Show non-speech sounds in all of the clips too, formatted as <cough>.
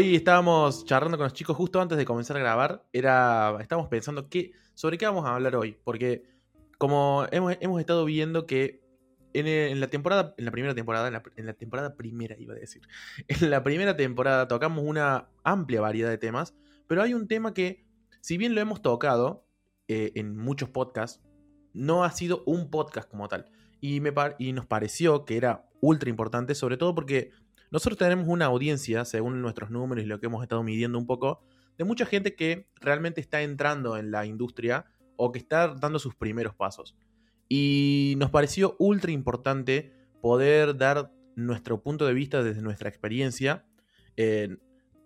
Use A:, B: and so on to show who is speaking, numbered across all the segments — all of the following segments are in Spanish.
A: Hoy estábamos charlando con los chicos justo antes de comenzar a grabar. Era, estábamos pensando qué, sobre qué vamos a hablar hoy. Porque como hemos, hemos estado viendo que en, en la temporada, en la primera temporada, en la, en temporada primera iba a decir, <laughs> en la primera temporada tocamos una amplia variedad de temas, pero hay un tema que, si bien lo hemos tocado eh, en muchos podcasts, no ha sido un podcast como tal. Y, me y nos pareció que era ultra importante, sobre todo porque nosotros tenemos una audiencia, según nuestros números y lo que hemos estado midiendo un poco, de mucha gente que realmente está entrando en la industria o que está dando sus primeros pasos. Y nos pareció ultra importante poder dar nuestro punto de vista desde nuestra experiencia.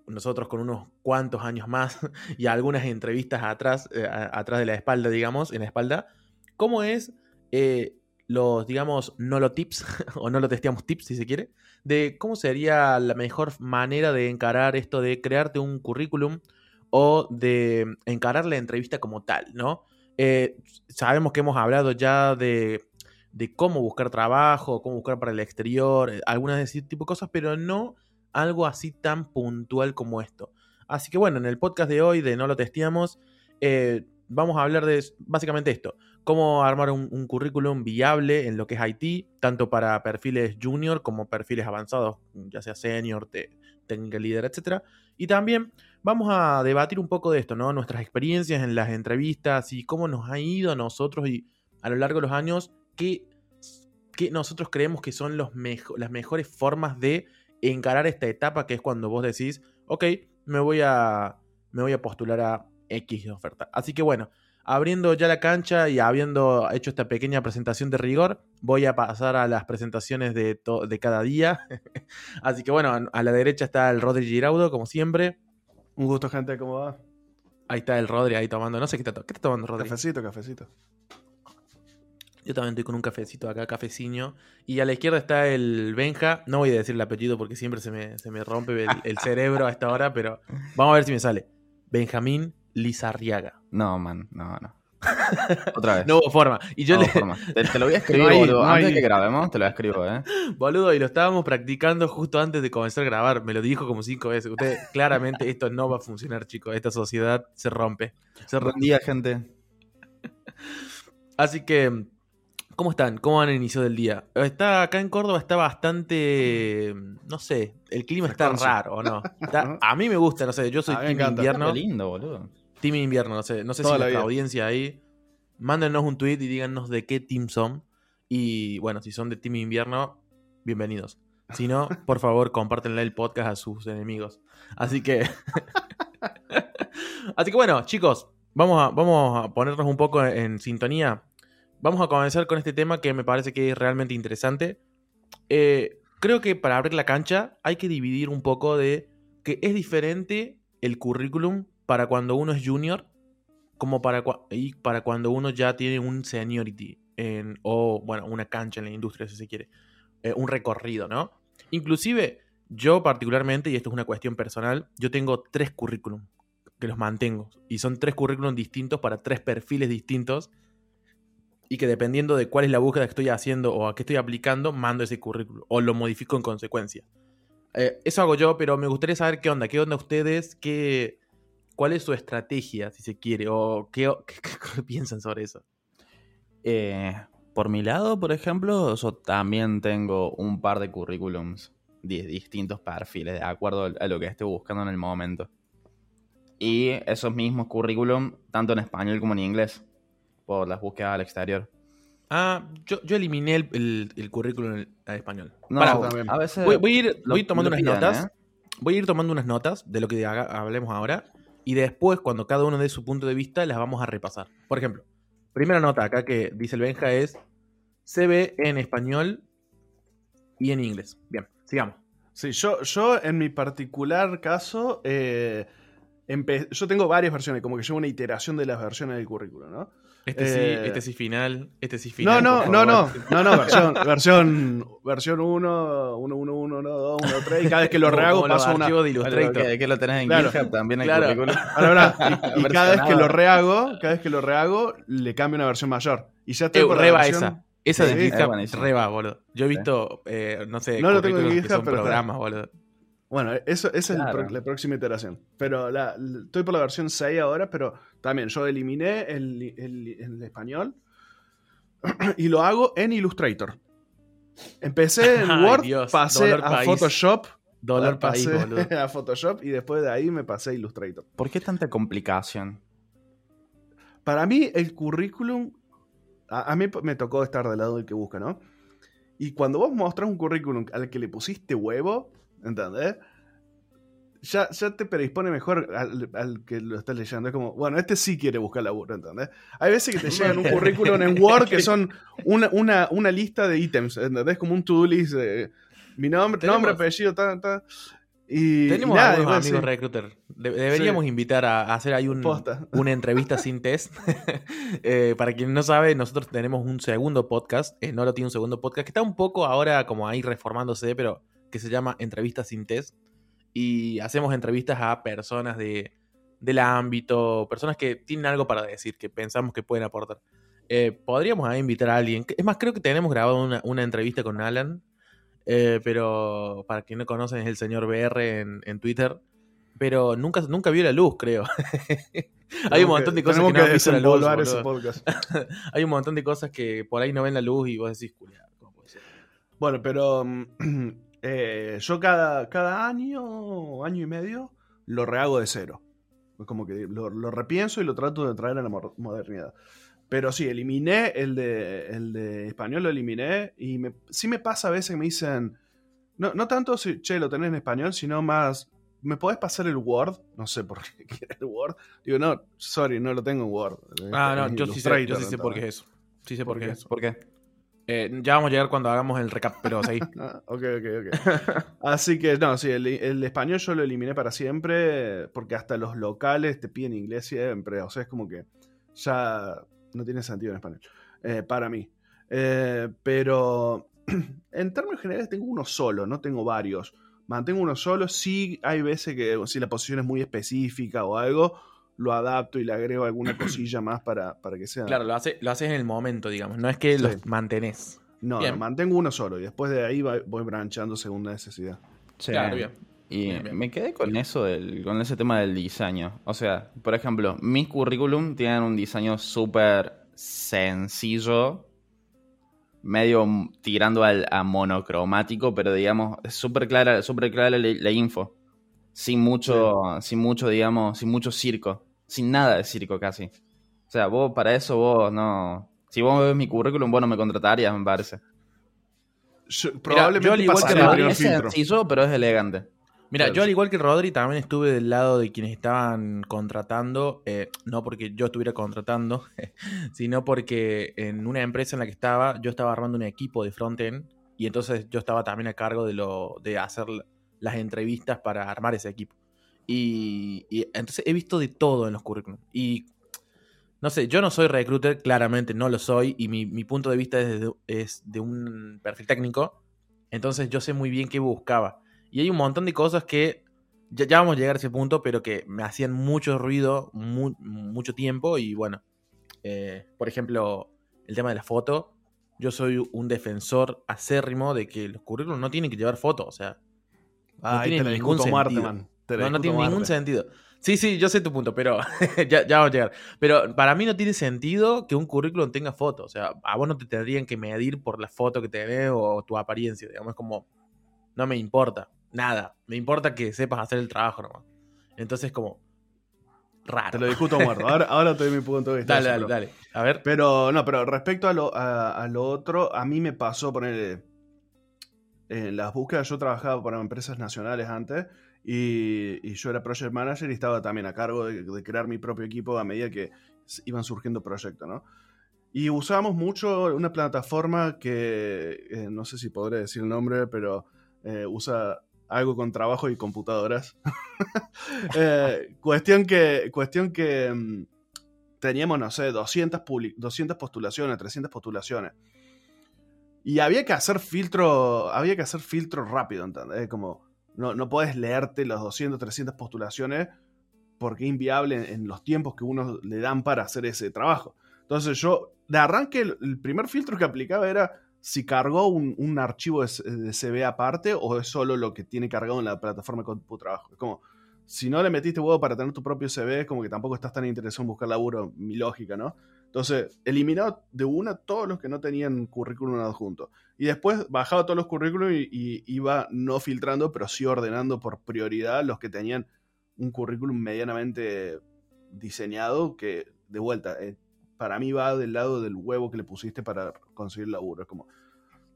A: nosotros con unos cuantos años más <laughs> y algunas entrevistas atrás, eh, atrás de la espalda, digamos, en la espalda. ¿Cómo es eh, los, digamos, no lo tips, <laughs> o no lo testeamos tips si se quiere, de cómo sería la mejor manera de encarar esto de crearte un currículum o de encarar la entrevista como tal, ¿no? Eh, sabemos que hemos hablado ya de, de cómo buscar trabajo, cómo buscar para el exterior, eh, algunas de ese tipo de cosas, pero no algo así tan puntual como esto. Así que bueno, en el podcast de hoy de No lo testeamos, eh, vamos a hablar de básicamente esto, cómo armar un, currículum viable en lo que es IT, tanto para perfiles junior como perfiles avanzados, ya sea senior, técnica líder, etc. Y también vamos a debatir un poco de esto, ¿no? Nuestras experiencias en las entrevistas y cómo nos ha ido a nosotros y a lo largo de los años, qué, qué nosotros creemos que son las mejores formas de encarar esta etapa que es cuando vos decís, ok, me voy a, me voy a postular a X oferta. Así que bueno, abriendo ya la cancha y habiendo hecho esta pequeña presentación de rigor, voy a pasar a las presentaciones de, de cada día. <laughs> Así que bueno, a la derecha está el Rodri Giraudo, como siempre.
B: Un gusto, gente, ¿cómo va?
A: Ahí está el Rodri ahí tomando, no sé qué está, to- ¿qué está tomando Rodri.
B: Cafecito, cafecito.
A: Yo también estoy con un cafecito acá, cafeciño. Y a la izquierda está el Benja. No voy a decir el apellido porque siempre se me, se me rompe el, el cerebro a esta hora, pero vamos a ver si me sale. Benjamín Lizarriaga.
C: No, man, no, no. <laughs> Otra vez.
A: No hubo forma. Y yo
C: No,
A: le.
C: forma. Te, te lo voy a <laughs> escribir,
B: No hay-
C: boludo.
B: no
C: Antes
B: hay-
C: de que grabemos, te lo escribo, ¿eh? <laughs>
A: Boludo, y lo estábamos practicando justo antes de comenzar a grabar. Me lo dijo como cinco veces. Ustedes, claramente, esto no va a funcionar, chicos. Esta sociedad se rompe. Se rompe.
C: Buen día, gente.
A: Así que, ¿cómo están? ¿Cómo van el inicio del día? Está acá en Córdoba está bastante, no sé, el clima está raro, ¿o no? Está- a mí me gusta, no sé, yo soy
B: A
A: team invierno,
C: lindo, boludo.
A: Team invierno, no sé, no sé
B: Toda
A: si
B: la
A: nuestra
B: vida.
A: audiencia ahí, mándenos un tweet y díganos de qué team son y bueno, si son de team invierno, bienvenidos. Si no, <laughs> por favor, compártenle el podcast a sus enemigos. Así que, <laughs> así que bueno, chicos, vamos a, vamos a ponernos un poco en sintonía. Vamos a comenzar con este tema que me parece que es realmente interesante. Eh, creo que para abrir la cancha hay que dividir un poco de que es diferente el currículum para cuando uno es junior como para, y para cuando uno ya tiene un seniority en, o, bueno, una cancha en la industria, si se quiere. Eh, un recorrido, ¿no? Inclusive, yo particularmente, y esto es una cuestión personal, yo tengo tres currículum que los mantengo. Y son tres currículum distintos para tres perfiles distintos. Y que dependiendo de cuál es la búsqueda que estoy haciendo o a qué estoy aplicando, mando ese currículum o lo modifico en consecuencia. Eh, eso hago yo, pero me gustaría saber qué onda, qué onda ustedes, qué, cuál es su estrategia, si se quiere, o qué, <laughs> qué- qué piensan sobre eso.
C: Eh, por mi lado, por ejemplo, yo también tengo un par de currículums de distintos perfiles, de acuerdo a lo que esté buscando en el momento. Y esos mismos currículum, tanto en español como en inglés, por las búsquedas al exterior.
A: Ah, yo, yo eliminé el, el- el currículum en, en español.
C: No,
B: también.
C: a veces...
A: voy, voy a ir,
C: lo-
A: voy a ir tomando unas
C: piden,
A: notas.
C: ¿eh?
A: Voy a ir tomando unas notas de lo que haga- hablemos ahora. Y después, cuando cada uno dé su punto de vista, las vamos a repasar. Por ejemplo, primera nota acá que dice el Benja es CB en español y en inglés. Bien, sigamos.
B: Sí, yo, yo en mi particular caso, eh, yo tengo varias versiones, como que llevo una iteración de las versiones del currículum, ¿no?
A: Este sí,
B: Eh,
A: este sí final, este sí
B: No,
A: final.
B: no, no, no,
A: favor.
B: no, no, versión, <laughs> versión, versión 1, 1, 1, 1, 1, 2, 1, 3, y cada vez que lo rehago
A: como
B: paso una...
A: de Illustrator.
C: que, que lo tenés en
B: Claro.
C: GitHub también el
A: Claro.
C: currículum. <laughs>
B: Ahora, ahora, y, <laughs> y cada vez que lo rehago, cada vez que lo rehago, le cambio una versión mayor. Y ya estoy
A: Eh, reba
B: versión-
A: esa. Esa
B: Sí,
A: de GitHub, reba, boludo. Yo he visto, eh, no sé,
B: No lo tengo en
A: que
B: GitHub,
A: son
B: pero
A: programas, boludo.
B: Bueno, eso, esa es
C: Claro.
B: la próxima iteración. Pero la- la- estoy por la versión 6 ahora, pero también yo eliminé el, el- el español <clears throat> y lo hago en Illustrator. Empecé <laughs> en
A: Ay,
B: Word,
A: Dios,
B: pasé a
A: país.
B: Photoshop,
A: país,
B: pasé
A: boludo. <laughs>
B: a Photoshop y después de ahí me pasé a Illustrator.
C: ¿Por qué tanta complicación?
B: Para mí, el currículum. A, a mí me tocó estar del lado del que busca, ¿no? Y cuando vos mostrás un currículum al que le pusiste huevo, ¿entendés? Ya, ya te predispone mejor al, al que lo estás leyendo. Es como, bueno, este sí quiere buscar laburo, ¿entendés? Hay veces que te <laughs> llegan un currículum en Word que son una, una, una lista de ítems, ¿entendés? Como un to-do list. de mi nombre,
A: Tenemos-
B: nombre apellido, tal, tal. Y,
A: Tenemos
B: y nada,
A: algunos amigos
B: sí,
A: recruiter. De- deberíamos invitar a, a hacer ahí un, <laughs> una entrevista sin test. <laughs> Eh, para quien no sabe, nosotros tenemos un segundo podcast. Eh, Noro tiene un segundo podcast que está un poco ahora como ahí reformándose, pero que se llama Entrevistas sin test. Y hacemos entrevistas a personas de, del ámbito, personas que tienen algo para decir, que pensamos que pueden aportar. Eh, podríamos ahí invitar a alguien. Es más, creo que tenemos grabado una, una entrevista con Alan. eh, pero para quien no conocen es el señor BR en, en Twitter. Pero nunca, nunca vio la luz, creo. <laughs> Hay un montón
B: que-
A: de cosas que
B: tenemos
A: no han visto la luz.
B: desempolvar ese
A: boludo.
B: podcast. <laughs>
A: Hay un montón de cosas que por ahí no ven la luz y vos decís, "Culiao, ¿cómo puede ser?".
B: Bueno, pero mm, <clears throat> eh, yo cada, cada año, año y medio, lo rehago de cero. Es como que lo, lo repienso y lo trato de traer a la mo- modernidad. Pero sí, eliminé el de, el de español, lo eliminé. Y me, sí me pasa a veces que me dicen, no, no tanto si, che, lo tenés en español, sino más, ¿me podés pasar el Word? No sé por qué <laughs> quiere el Word. Digo, no, sorry, no lo tengo en Word.
A: Ah, no, yo sí sé, yo sí sé por qué es eso. Sí sé por,
B: ¿Por
A: qué
B: qué?
A: es eso.
C: ¿Por qué?
A: Eh, ya vamos a llegar cuando hagamos el recap, pero sí. <laughs>
B: Ok, ok, ok. Así que, no, sí, el, el español yo lo eliminé para siempre, porque hasta los locales te piden inglés siempre. O sea, es como que ya no tiene sentido en español. eh, para mí. Eh, pero <clears throat> en términos generales tengo uno solo, no tengo varios. Mantengo uno solo. Sí, hay veces que si la posición es muy específica o algo, lo adapto y le agrego alguna <clears throat> cosilla más para, para que sea.
A: Claro, lo, hace, lo haces en el momento, digamos. No es que
B: Sí.
A: los mantenés.
B: No, mantengo uno solo y después de ahí voy branchando según la necesidad.
C: Sí.
A: Claro, bien.
C: Y
A: Bien, bien.
C: me quedé con eso, del, con ese tema del diseño. O sea, por ejemplo, mis currículum tienen un diseño súper sencillo, medio tirando al, a monocromático, pero digamos, es súper clara, súper clara la, la info. Sin mucho, sin mucho, digamos, sin mucho circo. Sin nada de circo casi. O sea, vos para eso vos no... Si vos ves mi currículum, vos no me contratarías, me parece.
B: Yo- probablemente
A: yo al igual que
B: el
A: Rodri,
B: primer
C: es sencillo, pero es elegante.
A: Mira, yo al igual que Rodri también estuve del lado de quienes estaban contratando, eh, no porque yo estuviera contratando, <laughs> sino porque en una empresa en la que estaba, yo estaba armando un equipo de frontend y entonces yo estaba también a cargo de lo de hacer las entrevistas para armar ese equipo. Y, y entonces he visto de todo en los currículums. Y no sé, yo no soy recruiter, claramente no lo soy, y mi, punto de vista es de, un perfil técnico. Entonces yo sé muy bien qué buscaba. Y hay un montón de cosas que ya, vamos a llegar a ese punto, pero que me hacían mucho ruido mu- mucho tiempo. Y bueno, eh, por ejemplo, el tema de la foto. Yo soy un defensor acérrimo de que los currículos no tienen que llevar fotos. O sea,
B: Ah, ahí
A: tiene
B: te la
A: ningún
B: discuto. Te la
A: no, no tiene ningún sentido. Sí, sí, yo sé tu punto, pero <laughs> ya, ya vamos a llegar. Pero para mí no tiene sentido que un currículum tenga fotos. O sea, a vos no te tendrían que medir por la foto que tenés o tu apariencia. Digamos, es como, no me importa. Nada. Me importa que sepas hacer el trabajo nomás. Entonces, como, raro.
B: Te lo discuto muerto. <laughs> Ahora, ahora te doy mi punto de vista.
A: Dale, dale, dale. A ver.
B: Pero no, pero respecto a lo, a, a lo otro, a mí me pasó poner en las búsquedas. Yo trabajaba para empresas nacionales antes y, yo era project manager y estaba también a cargo de, crear mi propio equipo a medida que iban surgiendo proyectos, ¿no? Y usábamos mucho una plataforma que eh, no sé si podré decir el nombre, pero eh, usa algo con trabajo y computadoras. <laughs> Eh, cuestión que, cuestión que mm, teníamos, no sé, 200, publi- 200 postulaciones, 300 postulaciones. Y había que hacer filtro, había que hacer filtro rápido, ¿entendés? Como, no, no puedes leerte los 200, 300 postulaciones porque es inviable en, los tiempos que uno le dan para hacer ese trabajo. Entonces yo, de arranque, el, primer filtro que aplicaba era si cargó un, un archivo de, de CV aparte o es solo lo que tiene cargado en la plataforma tu trabajo. Es como, si no le metiste huevo para tener tu propio CV, es como que tampoco estás tan interesado en buscar laburo, mi lógica, ¿no? Entonces, eliminado de una todos los que no tenían currículum adjunto. Y después bajaba todos los currículums y, iba no filtrando, pero sí ordenando por prioridad los que tenían un currículum medianamente diseñado que, de vuelta, eh, para mí va del lado del huevo que le pusiste para conseguir laburo. Es como,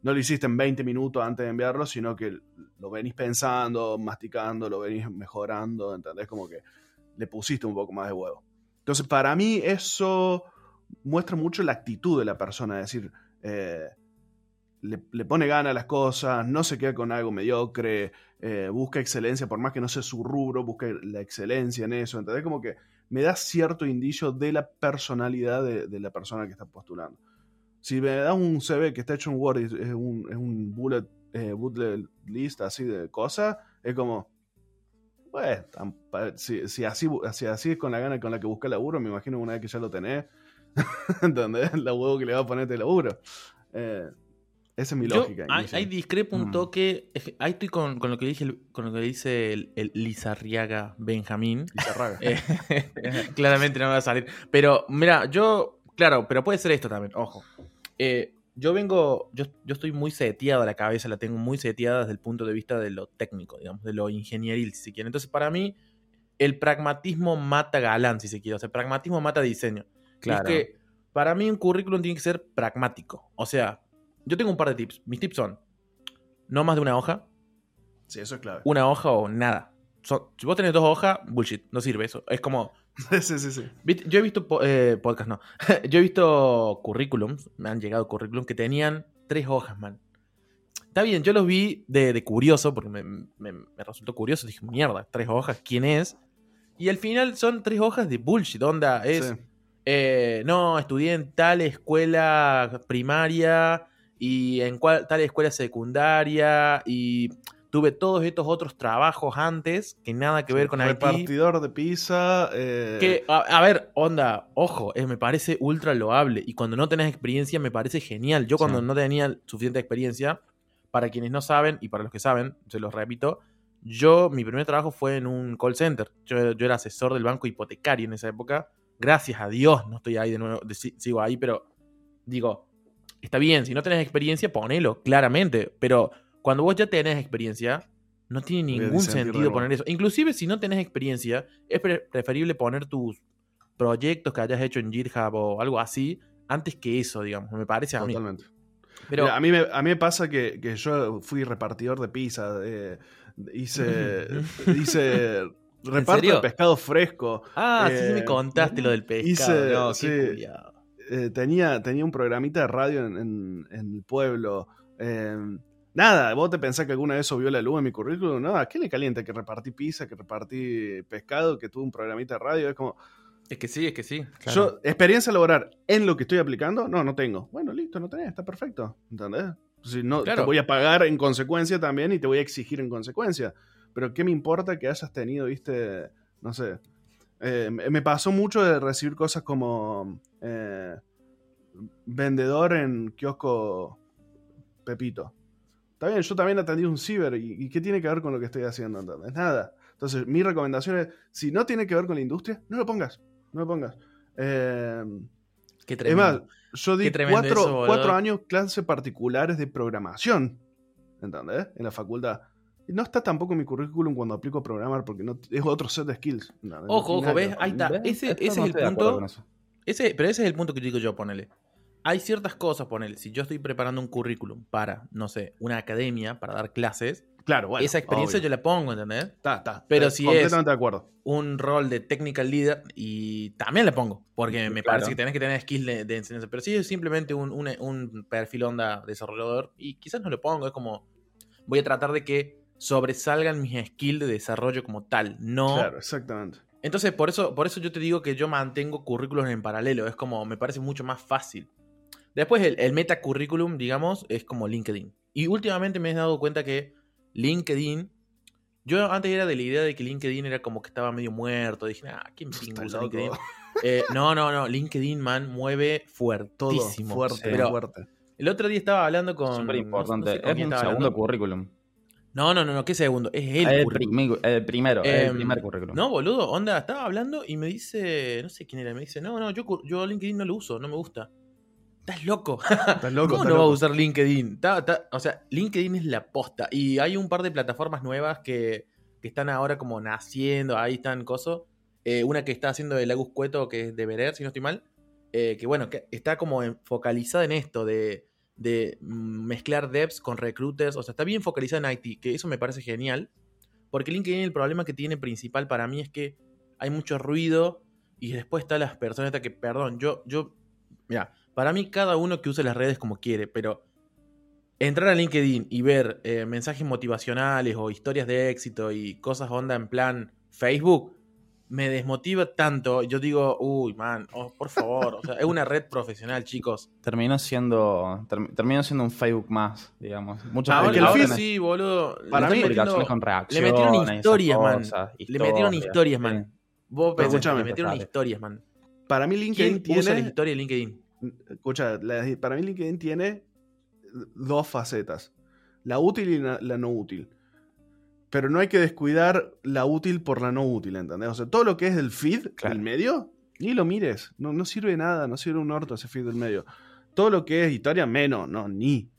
B: no lo hiciste en 20 minutos antes de enviarlo, sino que lo venís pensando, masticando, lo venís mejorando, ¿entendés? Como que le pusiste un poco más de huevo. Entonces, para mí eso muestra mucho la actitud de la persona, es decir, eh, le, le, pone gana a las cosas, no se queda con algo mediocre, eh, busca excelencia, por más que no sea su rubro, busca la excelencia en eso, ¿entendés? Como que me da cierto indicio de la personalidad de, la persona que está postulando. Si me da un CV que está hecho en Word, es un, es un bullet, eh, bullet list así de cosas, es como, bueno, si, si, así, si así es con la gana con la que busca laburo, me imagino una vez que ya lo tenés, ¿entendés? La huevo que le va a poner de laburo. Eh, esa es mi
A: Yo,
B: lógica.
A: Hay, hay discrepo un
B: Mm.
A: toque. Ahí estoy con, con lo que dije, con lo que dice el, el Lizarriaga Benjamín.
B: Lizarraga. <laughs>
A: Eh, claramente no me va a salir. Pero, mira, yo. Claro, pero puede ser esto también, ojo. Eh, yo vengo. Yo, yo estoy muy seteado, la cabeza la tengo muy seteada desde el punto de vista de lo técnico, digamos, de lo ingenieril, si se quiere. Entonces, para mí, el pragmatismo mata galán, si se quiere. O sea, el pragmatismo mata diseño.
C: Claro.
A: Es que para mí un currículum tiene que ser pragmático. O sea, yo tengo un par de tips. Mis tips son: no más de una hoja,
B: Sí, eso es clave.
A: una hoja o nada. Si vos tenés dos hojas, bullshit, no sirve eso. Es como. <laughs>
B: sí, sí, sí.
A: Yo he visto eh, podcast, no. <laughs> yo he visto currículums, me han llegado currículums que tenían tres hojas, man. Está bien, yo los vi de, de curioso, porque me, me- me resultó curioso. Dije, mierda, tres hojas, ¿quién es? Y al final son tres hojas de bullshit, onda. Es,
B: Sí.
A: Eh, no, estudié en tal escuela primaria y en cual, tal escuela secundaria y tuve todos estos otros trabajos antes que nada que ver con IT.
B: Repartidor de pizza. eh,
A: Que, a, a ver, onda, ojo, eh, me parece ultra loable y cuando no tenés experiencia me parece genial. Yo cuando
C: Sí.
A: no tenía suficiente experiencia, para quienes no saben y para los que saben, se los repito, yo, mi primer trabajo fue en un call center. Yo, yo era asesor del banco hipotecario en esa época. Gracias a Dios no estoy ahí de nuevo, de- sigo ahí, pero digo, está bien, si no tenés experiencia, ponelo, claramente. Pero cuando vos ya tenés experiencia, no tiene ningún sentido poner eso. Inclusive si no tenés experiencia, es pre- preferible poner tus proyectos que hayas hecho en GitHub o algo así, antes que eso, digamos, me parece a mí.
B: Totalmente.
A: Pero
B: Mira, a, mí me, a mí me pasa que, que yo fui repartidor de pizza. eh, hice. <laughs> hice reparto de pescado fresco.
A: Ah, sí, sí me
B: eh,
A: contaste lo del pescado.
B: hice-
A: no,
B: sí. eh, tenía, tenía un programita de radio en, en- en el pueblo. eh, nada, vos te pensás que alguna vez subió la luz en mi currículum. No, ¿a qué le calienta que repartí pizza, que repartí pescado, que tuve un programita de radio? Es como,
A: Es que sí, es que sí.
B: yo, experiencia laboral en lo que estoy aplicando, no, no tengo. Bueno, listo, no tenés, está perfecto. ¿Entendés? Si no,
A: Claro.
B: te voy a pagar en consecuencia también y te voy a exigir en consecuencia. Pero ¿qué me importa que hayas tenido, viste, no sé? eh, me pasó mucho de recibir cosas como eh, vendedor en kiosco Pepito. Está bien, yo también atendí un ciber y, y ¿qué tiene que ver con lo que estoy haciendo? ¿entendés? Nada. Entonces, mi recomendación es, si no tiene que ver con la industria, no lo pongas. No lo pongas. Eh,
A: Qué
B: es
A: tremendo.
B: más, yo di cuatro,
A: eso,
B: cuatro años clases particulares de programación. ¿Entendés? En la facultad. Y no está tampoco en mi currículum cuando aplico a programar porque no, es otro set de skills.
A: Ojo, ojo, ¿ves? Ahí está.
C: ¿Ves?
A: Ese, ese
C: no
A: es el punto. Ese, pero ese es el punto que digo yo, ponele. Hay ciertas cosas, ponele. Si yo estoy preparando un currículum para, no sé, una academia, para dar clases,
B: Claro, bueno.
A: esa experiencia
B: obvio.
A: yo la pongo, ¿entendés?
B: Está, está.
A: Pero si es-
B: Completamente de acuerdo.
A: un rol de technical leader y también le pongo, porque me
C: Claro.
A: parece que tenés que tener skills de, de enseñanza. Pero si es simplemente un, un- un perfil onda desarrollador, y quizás no lo pongo, es como voy a tratar de que sobresalgan mis skills de desarrollo como tal, no.
B: Claro, exactamente.
A: Entonces, por eso, por eso yo te digo que yo mantengo currículos en paralelo, es como me parece mucho más fácil. Después el, el meta currículum, digamos, es como LinkedIn. Y últimamente me he dado cuenta que LinkedIn yo antes era de la idea de que LinkedIn era como que estaba medio muerto. Dije, ah, ¿quién. LinkedIn? Eh, no, no, no. LinkedIn, man, mueve
B: Todo
A: fuertísimo.
B: fuerte,
A: Pero
B: fuerte.
A: El otro día estaba hablando con.
C: Súper
A: no
C: importante.
A: sé
C: es un segundo
A: hablando.
C: currículum.
A: No, no, no, no, ¿qué segundo? Es el,
C: El,
A: currículum.
C: primi- el primero, el
A: Em,
C: primer currículum.
A: No, boludo, onda, estaba hablando y me dice, no sé quién era, me dice, no, no, yo, yo LinkedIn no lo uso, no me gusta. Estás loco. <laughs>
B: Estás loco,
A: ¿Cómo
B: estás
A: no va a usar LinkedIn? Está- está- o sea, LinkedIn es la posta. Y hay un par de plataformas nuevas que, que están ahora como naciendo, ahí están cosas. Eh, una que está haciendo el Agus Cueto, que es de Verer, si no estoy mal. eh, que bueno, que está como en- focalizada en esto de, de mezclar devs con recruiters. O sea, está bien focalizada en IT, que eso me parece genial. Porque LinkedIn el problema que tiene principal para mí es que hay mucho ruido y después están las personas que, perdón, yo, yo, mira, para mí cada uno que use las redes como quiere, pero entrar a LinkedIn y ver eh, mensajes motivacionales o historias de éxito y cosas onda en plan Facebook, me desmotiva tanto. Yo digo, uy, man, oh, por favor, o sea, es una red profesional, chicos.
C: Terminó siendo term- terminó siendo un Facebook más, digamos. Muchas
A: Ahora,
B: es que el
A: ahora
B: feed-
A: sí, boludo. le
B: Para mí-
A: metiendo-
C: publicaciones con
A: le metieron historias, man.
C: cosas,
A: Le metieron historias,
C: sí.
A: man. Vos pensás,
B: escúchame,
A: le metieron
C: dale.
A: historias, man.
B: Para mí
A: ¿Quién
B: LinkedIn
A: usa la
B: tiene...
A: historia de LinkedIn?
B: Escucha, la- para mí LinkedIn tiene dos facetas. La útil y la, la no útil. Pero no hay que descuidar la útil por la no útil, ¿entendés? O sea, todo lo que es el feed,
C: Claro.
B: el medio, ni lo mires. No, no sirve nada, no sirve un orto ese feed del medio. Todo lo que es historia, menos, no, ni.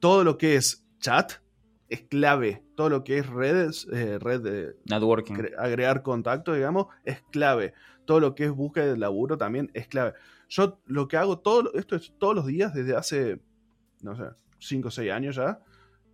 B: Todo lo que es chat es clave. Todo lo que es redes, eh, red de
C: Networking.
B: agregar contacto, digamos, es clave. Todo lo que es búsqueda de laburo también es clave. Yo lo que hago todo, esto es todos los días desde hace, no sé, 5 o 6 años ya.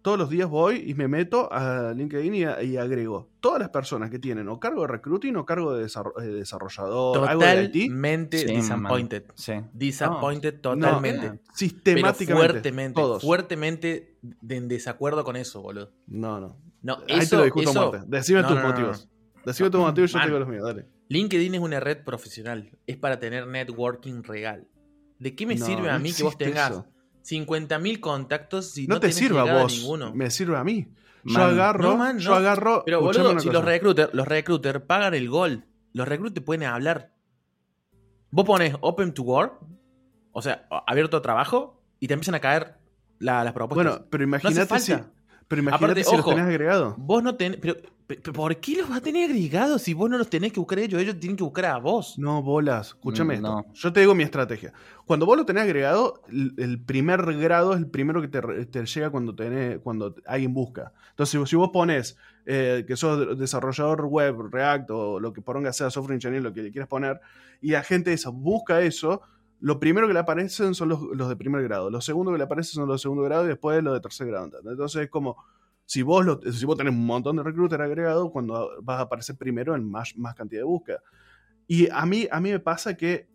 B: Todos los días voy y me meto a LinkedIn y, a- y agrego todas las personas que tienen o cargo de recruiting o cargo de desarro- eh, desarrollador, algo de IT,
A: Totalmente disappointed.
C: Sí.
A: Disappointed
B: No,
A: totalmente.
C: No,
B: sistemáticamente.
A: Pero fuertemente,
B: todos.
A: fuertemente de- en desacuerdo con eso, boludo.
B: No, no.
A: No,
B: Ahí
A: eso,
B: te lo discuto
A: eso-
B: muerte. Decime
A: No,
B: tus
A: no, no, no.
B: motivos. Decime tus motivos y yo
A: Man.
B: te digo los míos, dale.
A: LinkedIn es una red profesional. Es para tener networking real. ¿De qué me
B: No,
A: sirve a mí que vos tengas
B: eso.
A: 50.000 contactos si
B: No,
A: no,
B: te
A: tenés
B: sirve a vos,
A: ninguno?
B: me sirve a mí. Yo agarro,
A: no, man,
B: yo agarro.
A: Pero boludo, si
B: cosa.
A: los recruiters los recruiter pagan el gol, los recruiters pueden hablar. Vos pones open to work, o sea, abierto a trabajo, y te empiezan a caer la- las propuestas.
B: Bueno, pero imagínate si. Pero imagínate
A: Aparte,
B: si los tenés agregado.
A: Vos no tenés. Pero, pe- pe- ¿por qué los vas a tener agregados si vos no los tenés que buscar ellos? Ellos tienen que buscar a vos.
B: No, bolas. Escúchame
C: Mm,
B: esto.
C: no.
B: Yo te digo mi estrategia. Cuando vos lo tenés agregado, el, el primer grado es el primero que te, te llega cuando, tenés, cuando alguien busca. Entonces, si vos- si vos pones eh, que sos de- desarrollador web, React o lo que poronga sea software engineer, lo que le quieras poner, y la gente esa busca eso, lo primero que le aparecen son los, los de primer grado. Los segundos que le aparecen son los de segundo grado y después los de tercer grado. ¿entendés? Entonces, es como. Si vos, lo- si vos tenés un montón de recruiter agregados, cuando vas a aparecer primero en más, más cantidad de búsqueda. Y a mí, a mí me pasa que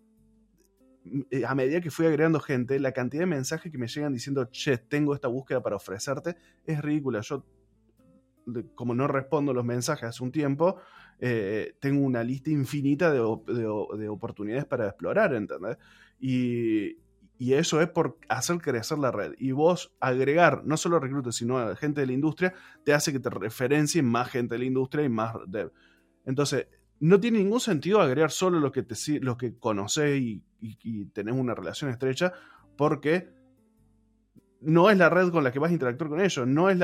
B: eh, a medida que fui agregando gente, la cantidad de mensajes que me llegan diciendo, che, tengo esta búsqueda para ofrecerte, es ridícula. Yo, como no respondo los mensajes hace un tiempo, eh, tengo una lista infinita de, de oportunidades para explorar, ¿entendés? Y, y eso es por hacer crecer la red. Y vos agregar no solo reclutas, sino a gente de la industria, te hace que te referencien más gente de la industria y más dev. Entonces, no tiene ningún sentido agregar solo los que, te, los que conocés y, y- tenés una relación estrecha, porque no es la red con la que vas a interactuar con ellos, no es,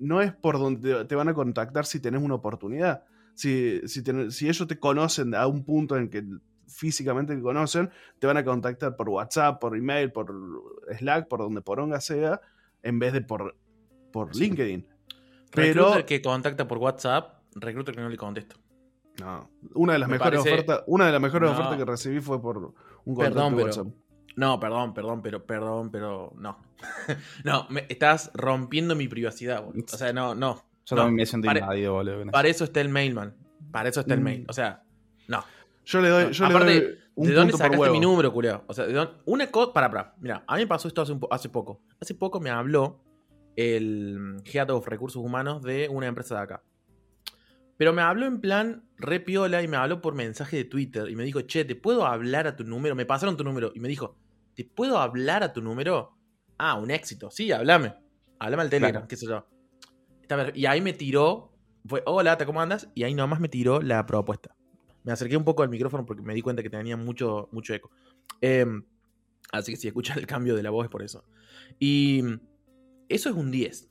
B: no es por donde te van a contactar si tenés una oportunidad. Si, si, si ellos te conocen a un punto en que físicamente te conocen, te van a contactar por WhatsApp, por email, por Slack, por donde poronga sea, en vez de por, por
C: Sí.
B: LinkedIn. Pero
A: Recruiter que contacta por WhatsApp, recruiter que no le contesto.
B: no, una de las
A: Me
B: mejores
A: parece-
B: ofertas, una de las mejores
A: No.
B: ofertas que recibí fue por un contacto
A: Perdón,
B: de
A: pero-
B: WhatsApp.
A: No, perdón, perdón, pero, perdón, pero no. <laughs> no, me, estás rompiendo mi privacidad, boludo. O sea, no, no.
C: Yo
A: No,
C: también me siento
A: pare-
C: invadido, boludo.
A: Para eso está el mailman. Para eso está el
B: Mm.
A: mail. O sea, no.
B: Yo le doy, yo
A: aparte,
B: le doy un
A: ¿De dónde
B: punto por
A: sacaste
B: huevo.
A: mi número, culiao? O sea, ¿de dónde- una cosa. Para, para. Mira, a mí me pasó esto hace, un po- hace poco. Hace poco me habló el Head of Recursos Humanos de una empresa de acá. Pero me habló en plan re piola y me habló por mensaje de Twitter. Y me dijo, che, ¿te puedo hablar a tu número? Me pasaron tu número. Y me dijo, ¿te puedo hablar a tu número? Ah, un éxito. Sí, háblame. Háblame al Telegram,
C: Claro.
A: qué sé yo. Y ahí me tiró. Fue, hola, ¿te cómo andas? Y ahí nomás me tiró la propuesta. Me acerqué un poco al micrófono porque me di cuenta que tenía mucho, mucho eco. Eh, Así que si escuchas el cambio de la voz es por eso. Y eso es un 10.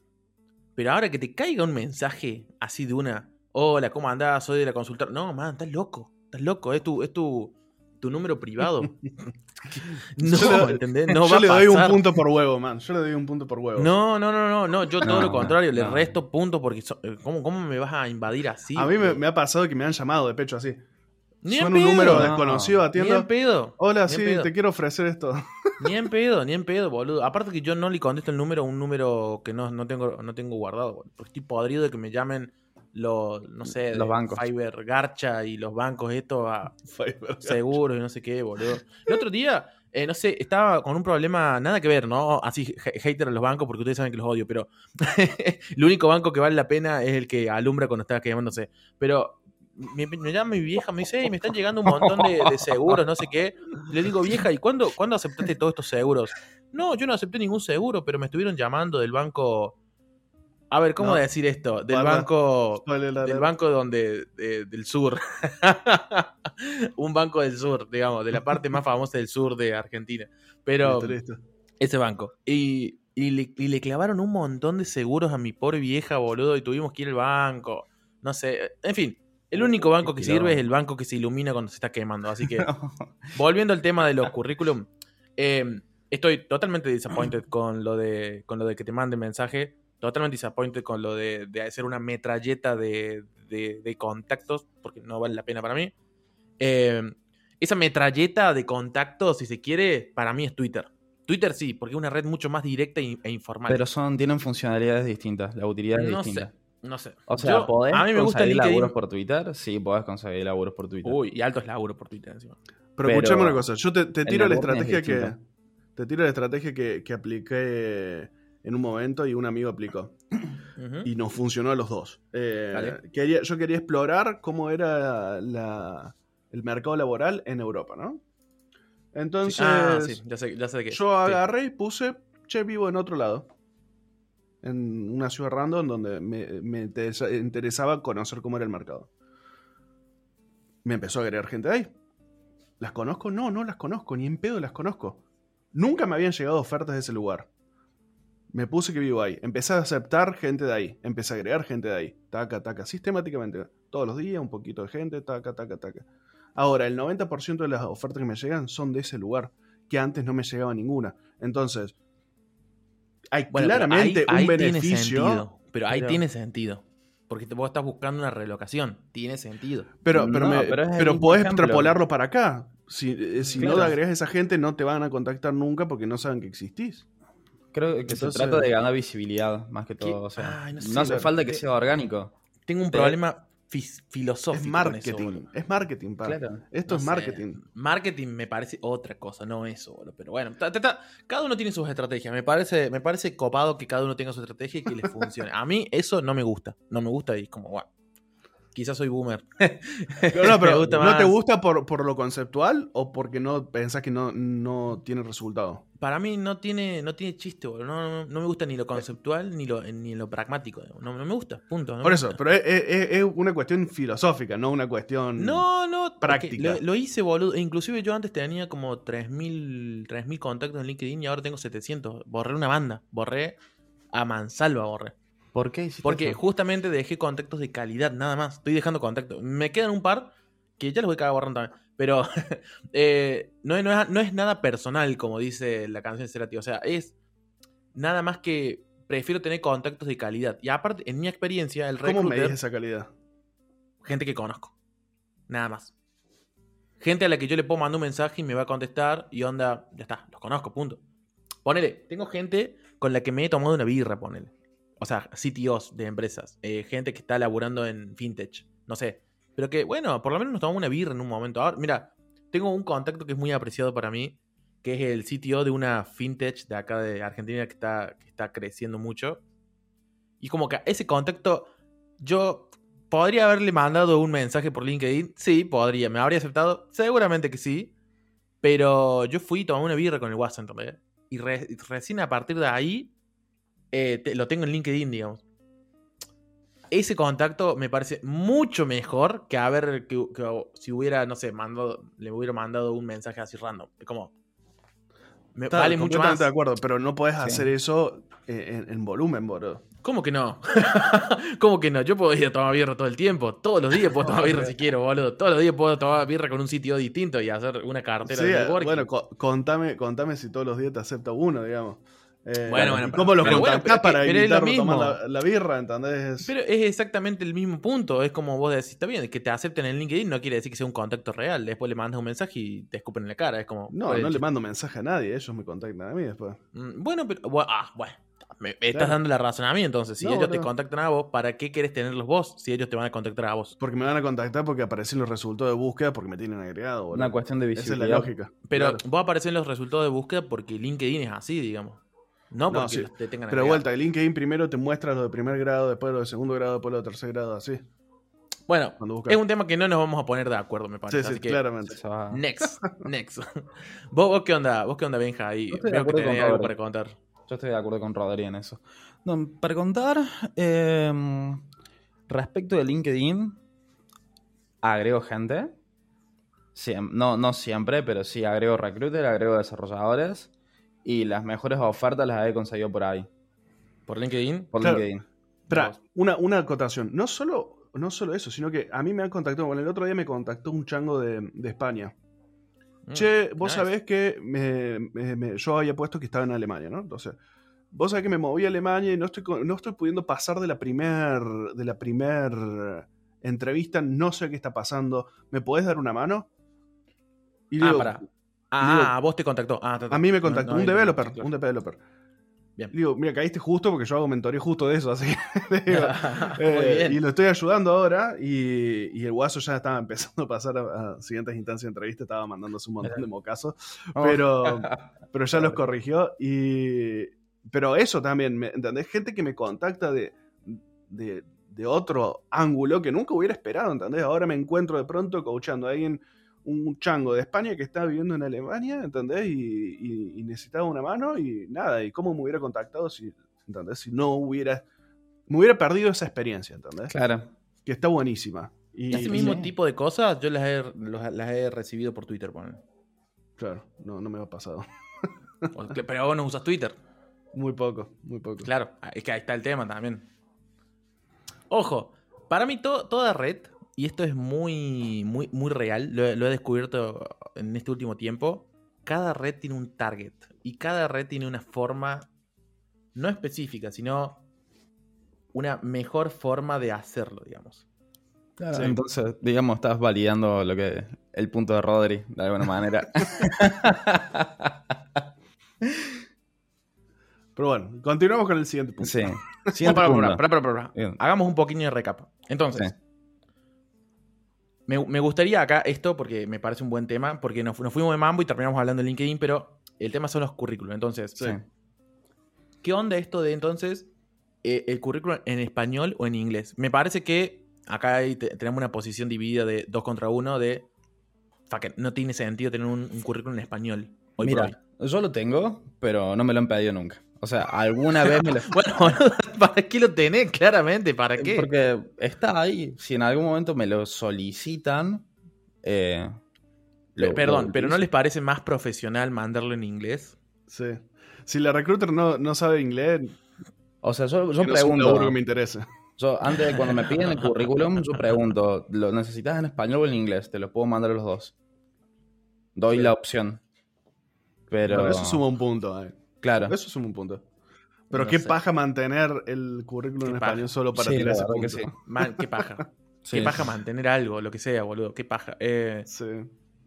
A: Pero ahora que te caiga un mensaje así de una, hola, ¿cómo andás? Soy de la consultora. No, man, estás loco. Estás loco. Es tu, es tu, tu número privado. <laughs> no,
B: Yo
A: ¿entendés? No
B: yo
A: va
B: le
A: a
B: doy un punto por huevo, man. Yo le doy un punto por huevo.
A: No, no, no, no, no. Yo todo lo contrario, le resto puntos porque so- eh, ¿cómo, ¿cómo me vas a invadir así?
B: a mí me, me ha pasado que me han llamado de pecho así.
A: Ni en
B: Suena un
A: pedo.
B: número
C: No.
B: desconocido
A: Ni en
B: atiendo.
A: pedo.
B: Hola,
A: Ni
B: sí,
A: pedo.
B: te quiero ofrecer esto. <laughs>
A: Ni en pedo, ni en pedo, boludo. Aparte que yo no le contesto el número a un número que no, no tengo, no tengo guardado, boludo. Porque estoy podrido de que me llamen los, no sé,
C: Los bancos.
A: Fiverr, Garcha y los bancos estos a <laughs> seguros y no sé qué, boludo. El otro día, eh, no sé, estaba con un problema, nada que ver, ¿no? Así, ha- hater a los bancos porque ustedes saben que los odio, pero <laughs> el único banco que vale la pena es el que alumbra cuando está quemándose. Pero me, me llama mi vieja, me dice, "Ey, me están llegando un montón de, de seguros, no sé qué. Le digo, vieja, ¿y cuándo, cuándo aceptaste todos estos seguros? No, yo no acepté ningún seguro, pero me estuvieron llamando del banco. A ver, ¿cómo
B: No.
A: decir esto? Del banco. Del banco donde. de- del sur. <laughs> un banco del sur, digamos, de la parte más famosa del sur de Argentina. Pero. Ese banco. Y, y le, y le clavaron un montón de seguros a mi pobre vieja, boludo, y tuvimos que ir al banco. No sé. En fin. El único banco que sirve es el banco que se ilumina cuando se está quemando. Así que. <laughs> Volviendo al tema de los <laughs> currículum, eh, estoy totalmente disappointed con lo de con lo de que te manden mensaje. Totalmente disappointed con lo de, de hacer una metralleta de, de- de contactos, porque no vale la pena para mí. Eh, esa metralleta de contactos, si se quiere, para mí es Twitter. Twitter sí, porque es una red mucho más directa e informal.
C: Pero son, tienen funcionalidades distintas, la utilidad es
A: no
C: distinta.
A: sé, no sé.
C: O sea,
A: Yo-
C: ¿podés
A: a mí me gusta
C: conseguir
A: LinkedIn.
C: laburos por Twitter? Sí, podés conseguir laburos por Twitter.
A: Uy, y altos laburos por Twitter encima.
B: Pero,
C: Pero
B: escuchame una cosa, yo te, te tiro la
C: es
B: estrategia que. Te tiro la estrategia que, que apliqué en un momento y un amigo aplicó. Y nos funcionó a los dos. Eh, quería- yo quería explorar cómo era la- el mercado laboral en Europa, ¿no? Entonces,
A: Sí. Ah, sí, ya sé, ya sé de qué.
B: yo
A: Sí.
B: agarré y puse, che, vivo en otro lado. En una ciudad random donde me, me interesa- interesaba conocer cómo era el mercado. Me empezó a agregar gente de ahí. ¿Las conozco? No, no las conozco, ni en pedo las conozco. Nunca me habían llegado ofertas de ese lugar. Me puse que vivo ahí. Empecé a aceptar gente de ahí. Empecé a agregar gente de ahí. Taca, taca, sistemáticamente. Todos los días, un poquito de gente, taca, taca, taca. Ahora, el 90% de las ofertas que me llegan son de ese lugar, que antes no me llegaba ninguna. Entonces, hay
A: Bueno,
B: claramente
A: ahí- ahí
B: un
A: tiene
B: beneficio.
A: sentido, pero ahí
B: pero-
A: tiene sentido. Porque te- vos estás buscando una relocación. Tiene sentido.
B: Pero, pero,
C: No,
B: me-
C: pero
B: pero podés
C: ejemplo.
B: extrapolarlo para acá. Si, eh, si no
C: Claro.
B: le agregas a esa gente, no te van a contactar nunca porque no saben que existís.
C: Creo que
B: Entonces-
C: se trata de ganar visibilidad más que todo. O sea,
A: Ay, no
C: hace
B: claro.
C: falta que sea orgánico.
A: Tengo un
C: Te-
A: problema filosófico.
B: Es
A: eso,
B: marketing.
A: boludo.
B: es marketing.
C: Claro.
B: Esto
A: No
B: es
A: sé.
B: marketing.
A: Marketing me parece otra cosa, no eso, boludo. Pero bueno, ta- ta- ta- cada uno tiene sus estrategias. Me parece, me parece copado que cada uno tenga su estrategia y que le funcione. A mí eso no me gusta. No me gusta y es como, guau. Quizás soy boomer. <laughs>
B: No, no, pero <laughs>
A: gusta
B: ¿no te gusta por, por lo conceptual o porque no pensás que no, no tiene resultado?
A: Para mí no tiene, no tiene chiste, boludo. No, no- no me gusta ni lo conceptual ni lo, ni lo pragmático. No, no me gusta, punto.
B: Por eso, pero es, es- es una cuestión filosófica, no una cuestión...
A: No, no,
B: práctica.
A: Lo, lo hice, boludo. E Inclusive yo antes tenía como 3.000 3.000 contactos en LinkedIn y ahora tengo 700. Borré una banda. Borré a mansalva, borré.
C: ¿Por qué hiciste
A: Porque
C: eso?
A: justamente dejé contactos de calidad, nada más. Estoy dejando contactos. Me quedan un par que ya los voy a cagar borrando también. Pero <laughs> eh, no, es- no es, no es nada personal, como dice la canción de Cerati. O sea, es nada más que prefiero tener contactos de calidad. Y aparte, en mi experiencia, el
B: ¿Cómo
A: recruiter...
B: medís esa calidad?
A: gente que conozco. Nada más. Gente a la que yo le puedo mandar un mensaje y me va a contestar y onda, ya está, los conozco, punto. Ponele, tengo gente con la que me he tomado una birra, ponele. O sea, CTOs de empresas, eh, gente que está laburando en fintech, no sé. Pero que, bueno, por lo menos nos tomamos una birra en un momento. Ahora, mira, tengo un contacto que es muy apreciado para mí, que es el CTO de una fintech de acá de Argentina que está, que está creciendo mucho. Y como que ese contacto, yo podría haberle mandado un mensaje por LinkedIn. Sí, podría. ¿Me habría aceptado? Seguramente que sí. Pero yo fui y tomé una birra con el WhatsApp. Y re- recién a partir de ahí eh, te- lo tengo en LinkedIn, digamos. Ese contacto me parece mucho mejor que haber que, que si hubiera, no sé, mandado, le hubiera mandado un mensaje así random. Es como, Me
B: Está,
A: vale mucho más.
B: de acuerdo, pero no podés
C: Sí.
B: hacer eso eh, en, en volumen, boludo.
A: ¿Cómo que no? <laughs> ¿Cómo que no? Yo puedo ir a tomar birra todo el tiempo. Todos los días puedo tomar birra <laughs> si quiero, boludo. Todos los días puedo tomar birra con un sitio distinto y hacer una cartera
B: Sí,
A: de
B: eh,
A: networking.
B: bueno, co- contame, contame si todos los días te acepta uno, digamos. Eh,
A: Bueno, bueno,
B: ¿y
A: pero-
B: ¿Cómo los
A: pero bueno,
B: contactás
A: pero-
B: para
A: pero es lo
B: invitarlo a tomar
A: mismo.
B: la, la birra, ¿entendés?
A: Pero es exactamente el mismo punto. Es como vos decís, está bien, que te acepten en LinkedIn no quiere decir que sea un contacto real. Después le mandas un mensaje y te escupen en la cara. Es como.
B: no,
A: ¿cuál es
B: no le mando mensaje a nadie, ellos me contactan a mí después.
A: Mm, Bueno, pero. Bueno, ah, bueno. Me, me estás dando la razón a mí entonces. Si
B: No,
A: ellos te contactan a vos, ¿para qué querés tenerlos vos si ellos te van a contactar a vos?
B: Porque me van a contactar porque aparecen los resultados de búsqueda porque me tienen agregado.
C: Una cuestión de
B: Esa es la
C: visibilidad.
B: lógica.
A: Pero
B: Claro.
A: vos apareces en los resultados de búsqueda porque LinkedIn es así, digamos. No
B: No,
A: porque
B: sí.
A: los- te tengan
B: Pero vuelta, el LinkedIn primero te muestra lo de primer grado, después lo de segundo grado, después lo de tercer grado, así.
A: Bueno, es un tema que no nos vamos a poner de acuerdo, me parece.
B: Sí, sí,
A: así que
B: claramente.
A: Next, <laughs> next. ¿Vos, vos qué onda? ¿Vos qué onda, Benja? Ahí veo que tenés algo para contar.
C: Yo estoy de acuerdo con Rodri en eso. No, para contar, eh, respecto de LinkedIn, agrego gente. Siem- no, no siempre, pero sí agrego recruiter, agrego desarrolladores. Y las mejores ofertas las he conseguido por ahí,
A: ¿Por LinkedIn?
C: por
B: Claro.
C: LinkedIn.
B: Espera,
A: Vos.
B: una, una acotación. No solo, no solo eso, sino que a mí me han contactado. Bueno, el otro día me contactó un chango de, de España.
A: Mm,
B: Che, vos
A: nice.
B: sabés que me- me- me- yo había puesto que estaba en Alemania, ¿no? Entonces, vos sabés que me moví a Alemania y no estoy, no estoy pudiendo pasar de la primer, de la primer entrevista, no sé qué está pasando. ¿Me podés dar una mano? Y
A: Ah,
B: digo,
A: pará. Ah, a vos te contactó. Ah,
B: a mí me contactó
A: no,
B: un
A: no,
B: developer,
A: claro.
B: un developer.
A: Bien.
B: Digo, mira, caíste justo porque yo hago mentoría justo de eso, así que <laughs> digo, <laughs> eh, y lo estoy ayudando ahora y, y el guaso ya estaba <laughs> empezando a pasar a, a siguientes instancias de entrevista, estaba mandándose un montón de mocazos,
C: Oh.
B: pero, pero ya los corrigió y... Pero eso también, ¿me ¿entendés? Gente que me contacta de, de, de otro ángulo que nunca hubiera esperado, ¿entendés? Ahora me encuentro de pronto coachando a alguien, un chango de España que está viviendo en Alemania, ¿entendés? Y, y- y necesitaba una mano y nada, y cómo me hubiera contactado si, ¿entendés? Si no hubiera... Me hubiera perdido esa experiencia, ¿entendés?
C: Claro.
B: Que está buenísima. Y,
A: Ese mismo
C: sí.
A: tipo de cosas yo las he, los- las he recibido por Twitter, ponele.
B: Claro, no, no me ha pasado. <laughs>
A: Pero vos no usas Twitter.
B: Muy poco, muy poco.
A: Claro, es que ahí está el tema también. Ojo, para mí to- toda red, y esto es muy, muy, muy real, lo, he- lo he descubierto en este último tiempo, cada red tiene un target y cada red tiene una forma, no específica, sino una mejor forma de hacerlo, digamos.
C: Claro,
B: Sí.
C: Entonces, digamos, estás validando lo que el punto de Rodri, de alguna manera. <laughs>
B: Pero bueno, continuamos con el siguiente punto.
C: sí.
A: No, <laughs>
C: Siguiente punto.
A: pará, pará.
C: Bien.
A: Hagamos un poquito de recap. Entonces,
C: Sí.
A: Me, me gustaría acá esto, porque me parece un buen tema, porque nos, nos fuimos de mambo y terminamos hablando de LinkedIn, pero el tema son los currículos. Entonces,
B: Sí.
A: ¿qué onda esto de entonces eh, el currículum en español o en inglés? Me parece que acá hay- te- tenemos una posición dividida de dos contra uno de... fuck no tiene sentido tener un, un currículum en español. Hoy.
C: Mira, yo lo tengo, pero no me lo han pedido nunca. O sea, alguna vez me lo... <laughs>
A: Bueno, ¿para qué lo tenés? <laughs> Claramente, ¿para qué?
C: Porque está ahí. Si en algún momento me lo solicitan... eh, lo-
A: Perdón,
C: lo
A: pero ¿no les parece más profesional mandarlo en inglés?
B: Sí. Si la recruiter no, no sabe inglés,
C: O sea, yo, yo
B: que no es un
C: pregunto...
B: laburo que me interesa.
C: Yo, antes de cuando me piden el currículum, yo pregunto, ¿lo necesitas en español o en inglés? Te lo puedo mandar a los dos. Doy
B: Sí.
C: la opción. Pero.
B: Bueno, eso suma un punto. eh.
C: Claro.
B: Eso suma un punto. Pero
A: No
B: qué
A: sé.
B: paja mantener el currículum
A: Qué
B: en
A: paja.
B: español solo para
C: Sí,
B: tirar ese punto.
C: que sí. <laughs>
A: Man, qué paja.
C: Sí.
A: Qué paja mantener algo, lo que sea, boludo. Qué paja. Eh,
B: Sí.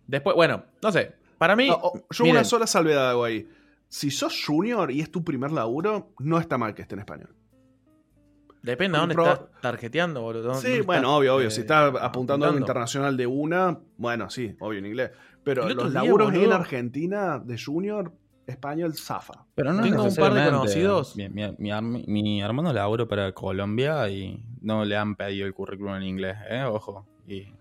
A: después, bueno, no sé. Para mí.
B: No, yo
A: miren,
B: una sola salvedad hago ahí. Si sos junior y es tu primer laburo, no está mal que esté en español.
A: Depende de dónde
B: Pro-
A: estás tarjeteando, boludo.
B: Sí, bueno,
A: estás,
B: obvio, obvio.
A: eh,
B: si estás apuntando a algo internacional de una, bueno, sí, obvio en inglés. Pero los
A: día,
B: laburos en Argentina de junior, español zafa.
C: Pero no
A: Tengo un par de conocidos.
C: Mi, mi- mi mi hermano labura para Colombia y no le han pedido el currículum en inglés, ¿eh? Ojo. Y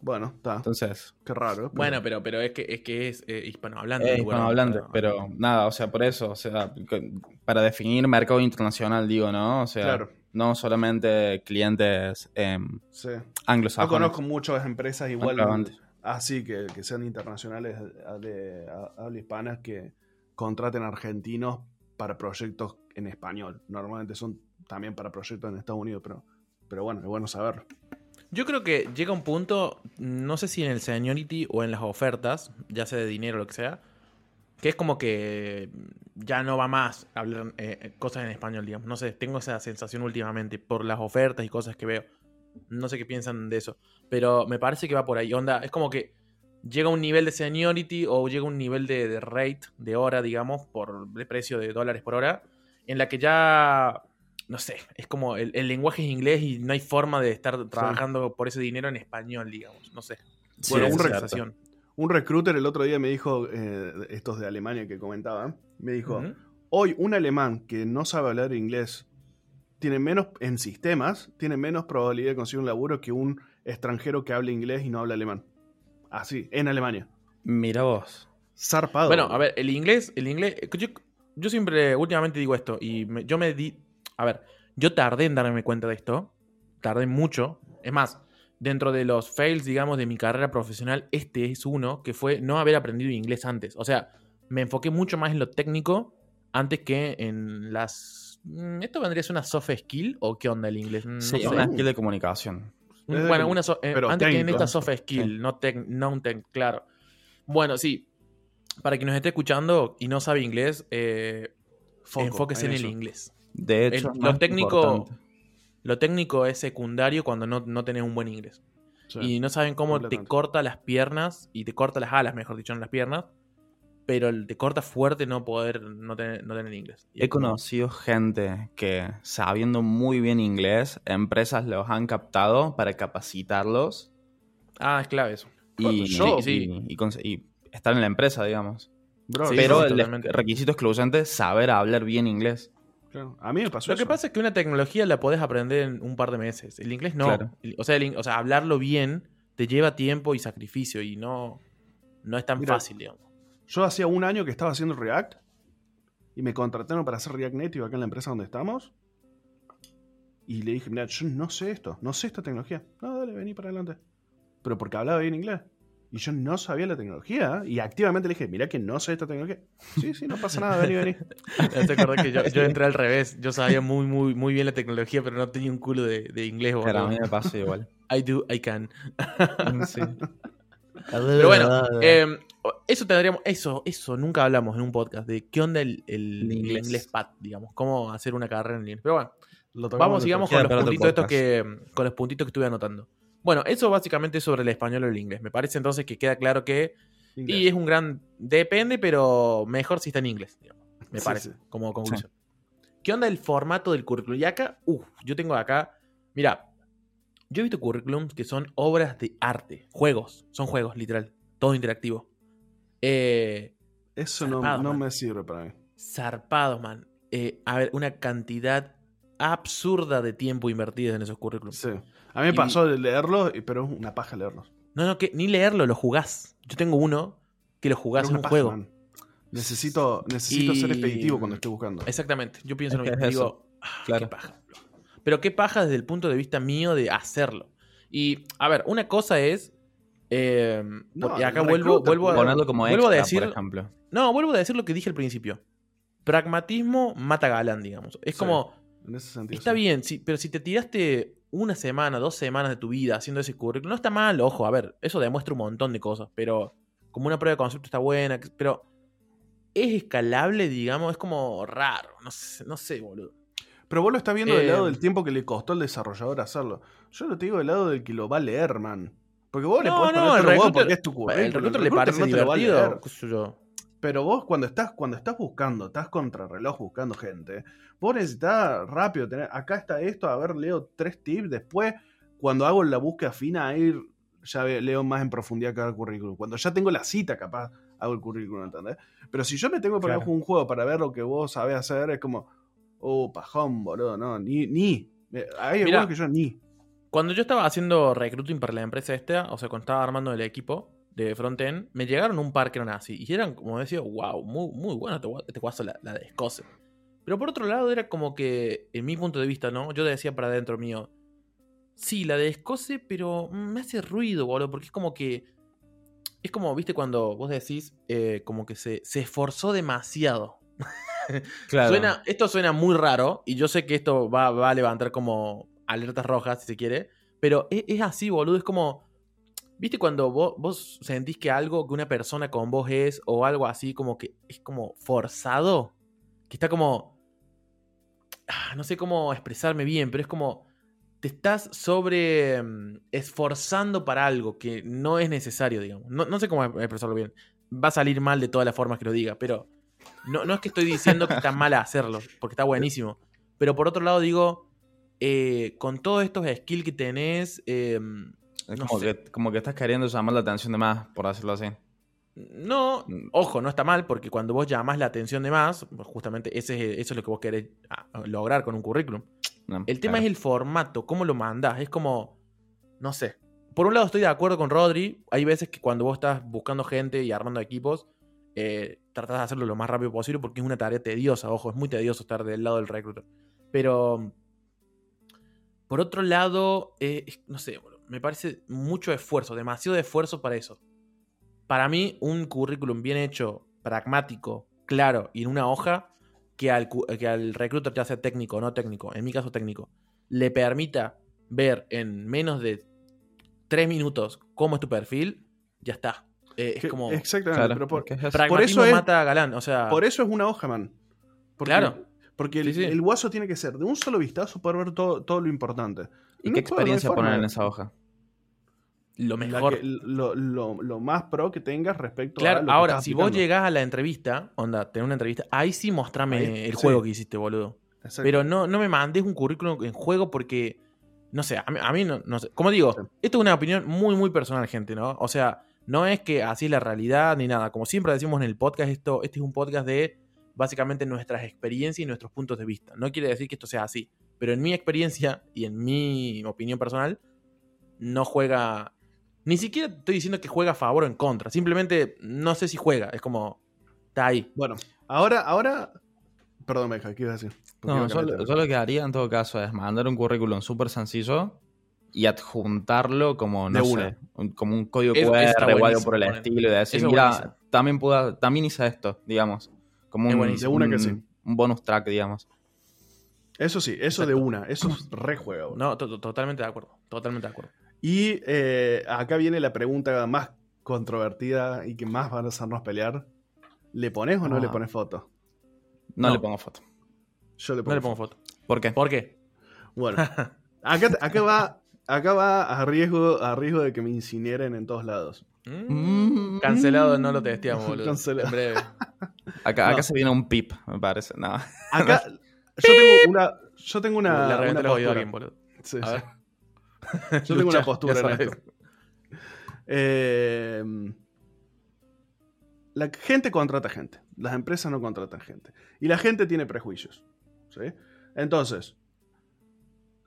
B: Bueno, está.
C: entonces,
B: Qué raro. pero-
A: Bueno, pero, pero es que es, que es eh, hispanohablante.
C: es hispanohablante, pero nada, o sea, por eso, o sea, para definir mercado internacional, digo, ¿no? O sea,
B: Claro.
C: no solamente clientes em,
B: Sí. Yo
C: anglosajones.
B: conozco muchas empresas igual así que, que sean internacionales de, de habla hispana que contraten argentinos para proyectos en español. Normalmente son también para proyectos en Estados Unidos, pero, pero bueno, es bueno saberlo.
A: Yo creo que llega un punto, no sé si en el seniority o en las ofertas, ya sea de dinero o lo que sea, que es como que ya no va más hablar eh, cosas en español, digamos. No sé, tengo esa sensación últimamente por las ofertas y cosas que veo. No sé qué piensan de eso, pero me parece que va por ahí. Onda, es como que llega un nivel de seniority o llega un nivel de, de rate, de hora, digamos, por el precio de dólares por hora, en la que ya no sé, es como el, lenguaje es inglés y no hay forma de estar trabajando por ese dinero en español, digamos. No sé.
B: bueno, un, un recruiter el otro día me dijo, eh, estos de Alemania que comentaba, me dijo, hoy un alemán que no sabe hablar inglés tiene menos, en sistemas, tiene menos probabilidad de conseguir un laburo que un extranjero que hable inglés y no habla alemán. Así, en Alemania.
C: Mira vos.
B: Zarpado.
A: Bueno, a ver, el inglés, el inglés, yo, siempre, últimamente digo esto, y yo me di, a ver, yo tardé en darme cuenta de esto. Tardé mucho. Es más, dentro de los fails, digamos, de mi carrera profesional, este es uno que fue no haber aprendido inglés antes. O sea, me enfoqué mucho más en lo técnico antes que en las... Mm, ¿Esto vendría a ser una soft skill o qué onda el inglés?
C: No sí, una skill de comunicación.
A: Bueno, una eh, antes que en esta soft skill, no, tech, no tech, claro. Bueno, sí. Para quien nos esté escuchando y no sabe inglés, eh, enfóquese en el inglés.
C: De hecho,
A: lo, técnico, lo técnico es secundario cuando no, no tenés un buen inglés. y no saben cómo te corta las piernas y te corta las alas, mejor dicho, en las piernas. Pero te corta fuerte no poder no tener, no tener inglés.
C: He conocido gente que, sabiendo muy bien inglés, empresas los han captado para capacitarlos.
A: Ah, es clave eso.
C: Y, y, estar en la empresa, digamos. pero el requisito excluyente es saber hablar bien inglés.
B: A mí me pasó
A: Lo que pasa es que una tecnología la podés aprender en un par de meses. El inglés no. O, sea, o sea, hablarlo bien te lleva tiempo y sacrificio y no, no es tan fácil, digamos.
B: Yo hacía un año que estaba haciendo React y me contrataron para hacer React Native acá en la empresa donde estamos. Y le dije, mira, yo no sé esto, no sé esta tecnología. No, dale, vení para adelante. Pero porque hablaba bien inglés. Y yo no sabía la tecnología. Y activamente le dije, mira que no sé esta tecnología. Sí, sí, no pasa nada, vení, vení. <laughs>
A: ¿Te acordás que yo, yo, <laughs> entré al revés? Yo sabía muy, muy, muy bien la tecnología, pero no tenía un culo de, de inglés.
C: Pero a mí me pasa igual. <laughs>
A: I do, I can. sí. Pero bueno, eh, eso tendríamos, eso, eso, nunca hablamos en un podcast de qué onda el, el, inglés. inglés pad, digamos, cómo hacer una carrera en inglés. Pero bueno, vamos, sigamos con los puntitos estos que, con los puntitos que estuve anotando. Bueno, eso básicamente es sobre el español o el inglés. Me parece entonces que queda claro que. Y es un gran. Depende, pero mejor si está en inglés, Me parece, como conclusión. ¿Qué onda el formato del currículum? Y acá, uff, yo tengo acá. Mira, yo he visto currículums que son obras de arte, juegos, son juegos, literal, todo interactivo. Eh,
B: Eso no, me sirve para mí.
A: Zarpados, man. Eh, a ver, una cantidad absurda de tiempo invertido en esos currículums.
B: Sí. A mí me pasó de leerlo, pero es una paja leerlos.
A: No, no, que ni leerlo, lo jugás. Yo tengo uno que lo jugás en un juego.
B: Necesito, necesito ser expeditivo cuando estoy buscando.
A: Exactamente. Yo pienso en lo mismo. Digo, ah, qué paja. Pero qué paja desde el punto de vista mío de hacerlo. Y, a ver, una cosa es. Eh, y acá vuelvo, vuelvo, a,
C: como
A: vuelvo
C: a
A: decir.
C: Por ejemplo.
A: No, vuelvo a decir lo que dije al principio. Pragmatismo mata galán, digamos. Es como. está bien, sí, pero si te tiraste una semana, dos semanas de tu vida haciendo ese currículum, no está mal, ojo, a ver, eso demuestra un montón de cosas, pero como una prueba de concepto está buena, pero es escalable, digamos, es como raro, no sé, no sé boludo.
B: Pero vos lo estás viendo del lado del eh, tiempo que le costó al desarrollador hacerlo. Yo lo te digo del lado del que lo va a leer, man. Porque vos le podés
A: no,
B: poner
A: el porque es tu currículum. El recruiter le parece divertido,
B: Pero vos cuando estás, cuando estás buscando, estás contra reloj buscando gente, vos necesitas rápido tener, acá está esto, a ver, leo tres tips, después cuando hago la búsqueda fina, ahí ya leo más en profundidad cada currículum. Cuando ya tengo la cita, capaz, hago el currículum, ¿entendés? Pero si yo me tengo que poner un juego para ver lo que vos sabés hacer, es como, oh, pajón, boludo, no, ni, ni. Hay algunos que yo ni.
A: Cuando yo estaba haciendo recruiting para la empresa esta, o sea, cuando estaba armando el equipo de frontend, me llegaron un par que eran así. Y eran, como decía, wow, muy, muy bueno este guaso la, la de Escocia. Pero por otro lado, era como que, en mi punto de vista, ¿no? Yo decía para adentro mío, sí, la de Escoce, pero me hace ruido, boludo, porque es como que es como, viste, cuando vos decís, eh, como que se, se esforzó demasiado. <laughs>
C: Claro.
A: Suena, esto suena muy raro y yo sé que esto va, va a levantar como alertas rojas, si se quiere, pero es, es así, boludo, es como, viste cuando vos, vos sentís que algo que una persona con vos es o algo así como que es como forzado, que está como, ah, no sé cómo expresarme bien, pero es como, te estás sobre mm, esforzando para algo que no es necesario, digamos. No, no sé cómo expresarlo bien. Va a salir mal de todas las formas que lo diga, pero no, no es que estoy diciendo que está <laughs> mal hacerlo, porque está buenísimo. Pero por otro lado digo, eh, con todos estos skills que tenés, eh,
C: Es
A: no
C: como,
A: sé.
C: que, como que estás queriendo llamar la atención de más, por decirlo así.
A: no,
C: Mm.
A: ojo, no está mal, porque cuando vos llamás la atención de más, justamente ese es- eso es lo que vos querés ah, lograr con un currículum.
C: No,
A: El tema
C: claro.
A: es el formato, cómo lo mandás. Es como, no sé. Por un lado estoy de acuerdo con Rodri. Hay veces que cuando vos estás buscando gente y armando equipos, eh, tratás de hacerlo lo más rápido posible porque es una tarea tediosa. Ojo, es muy tedioso estar del lado del recruiter. Pero, por otro lado, eh, no sé, boludo, me parece mucho esfuerzo, demasiado esfuerzo para eso. Para mí, un currículum bien hecho, pragmático, claro y en una hoja, que al, cu- que al recruiter, ya sea técnico o no técnico, en mi caso técnico, le permita ver en menos de tres minutos cómo es tu perfil, ya está. Eh, es
B: Que-
A: como.
B: Exactamente,
C: Claro,
B: pero por, por eso es-
A: mata a Galán. O sea.
B: por eso es una hoja, man. Porque,
A: Claro.
B: Porque el,
A: Sí, sí.
B: el guaso tiene que ser de un solo vistazo poder ver todo, todo lo importante.
C: ¿Y
B: No
C: qué
B: no
C: experiencia
B: forma.
C: poner en esa hoja?
A: lo mejor.
B: que- lo, lo- lo más pro que tengas respecto a
A: Claro,
B: lo que
A: ahora,
B: estás
A: si vos llegás a la entrevista, onda, tener una entrevista, ahí sí mostrame
B: Ahí,
A: el
B: sí.
A: juego que hiciste, boludo.
B: Exacto.
A: Pero no, no me mandes un currículum en juego porque, no sé, a mí, a mí no, no sé. Como digo,
B: Sí.
A: esto es una opinión muy, muy personal, gente, ¿no? O sea, no es que así es la realidad ni nada. Como siempre decimos en el podcast, esto, este es un podcast de básicamente nuestras experiencias y nuestros puntos de vista. No quiere decir que esto sea así. Pero en mi experiencia y en mi opinión personal, no juega. Ni siquiera estoy diciendo que juega a favor o en contra. Simplemente no sé si juega. Es como. Está ahí.
B: Bueno, ahora, ahora. Perdón, Meja, ¿qué ibas a decir?
C: No, yo, lo que haría en todo caso es mandar un currículum súper sencillo y adjuntarlo como, no
B: De
C: sé,
B: una.
C: un- como un código QR o algo por el estilo y decir, mira,
A: buenísimo.
C: también, puedo, también hice esto, digamos. Como un.
B: De una que
C: un-
B: sí.
C: un bonus track, digamos.
B: Eso sí, eso de una. Eso es <laughs> re juego.
A: No, to- to- totalmente de acuerdo. Totalmente de acuerdo.
B: Y eh, acá viene la pregunta más controvertida y que más van a hacernos pelear. ¿Le pones o no
C: Ah.
B: le pones foto?
C: No,
A: No.
C: le pongo foto.
B: Yo le
A: No
B: pongo
A: le pongo
B: foto.
A: foto.
C: ¿Por qué?
A: ¿Por qué?
B: Bueno, <laughs> acá, acá va, acá va a riesgo, a riesgo de que me incineren en todos lados.
A: Mm, Cancelado, no lo testeamos, boludo. <laughs>
B: Cancelado.
A: En breve.
C: Acá, acá se viene un pip, me parece. No. <laughs>
B: Acá yo tengo una, yo tengo una,
A: reventé
B: una
A: oídos a
B: postura.
A: alguien, boludo.
B: Sí,
A: A ver. <laughs>
B: Yo tengo
A: Lucha,
B: una postura en esto. Eh, la gente contrata gente. Las empresas no contratan gente. Y la gente tiene prejuicios. ¿sí? Entonces,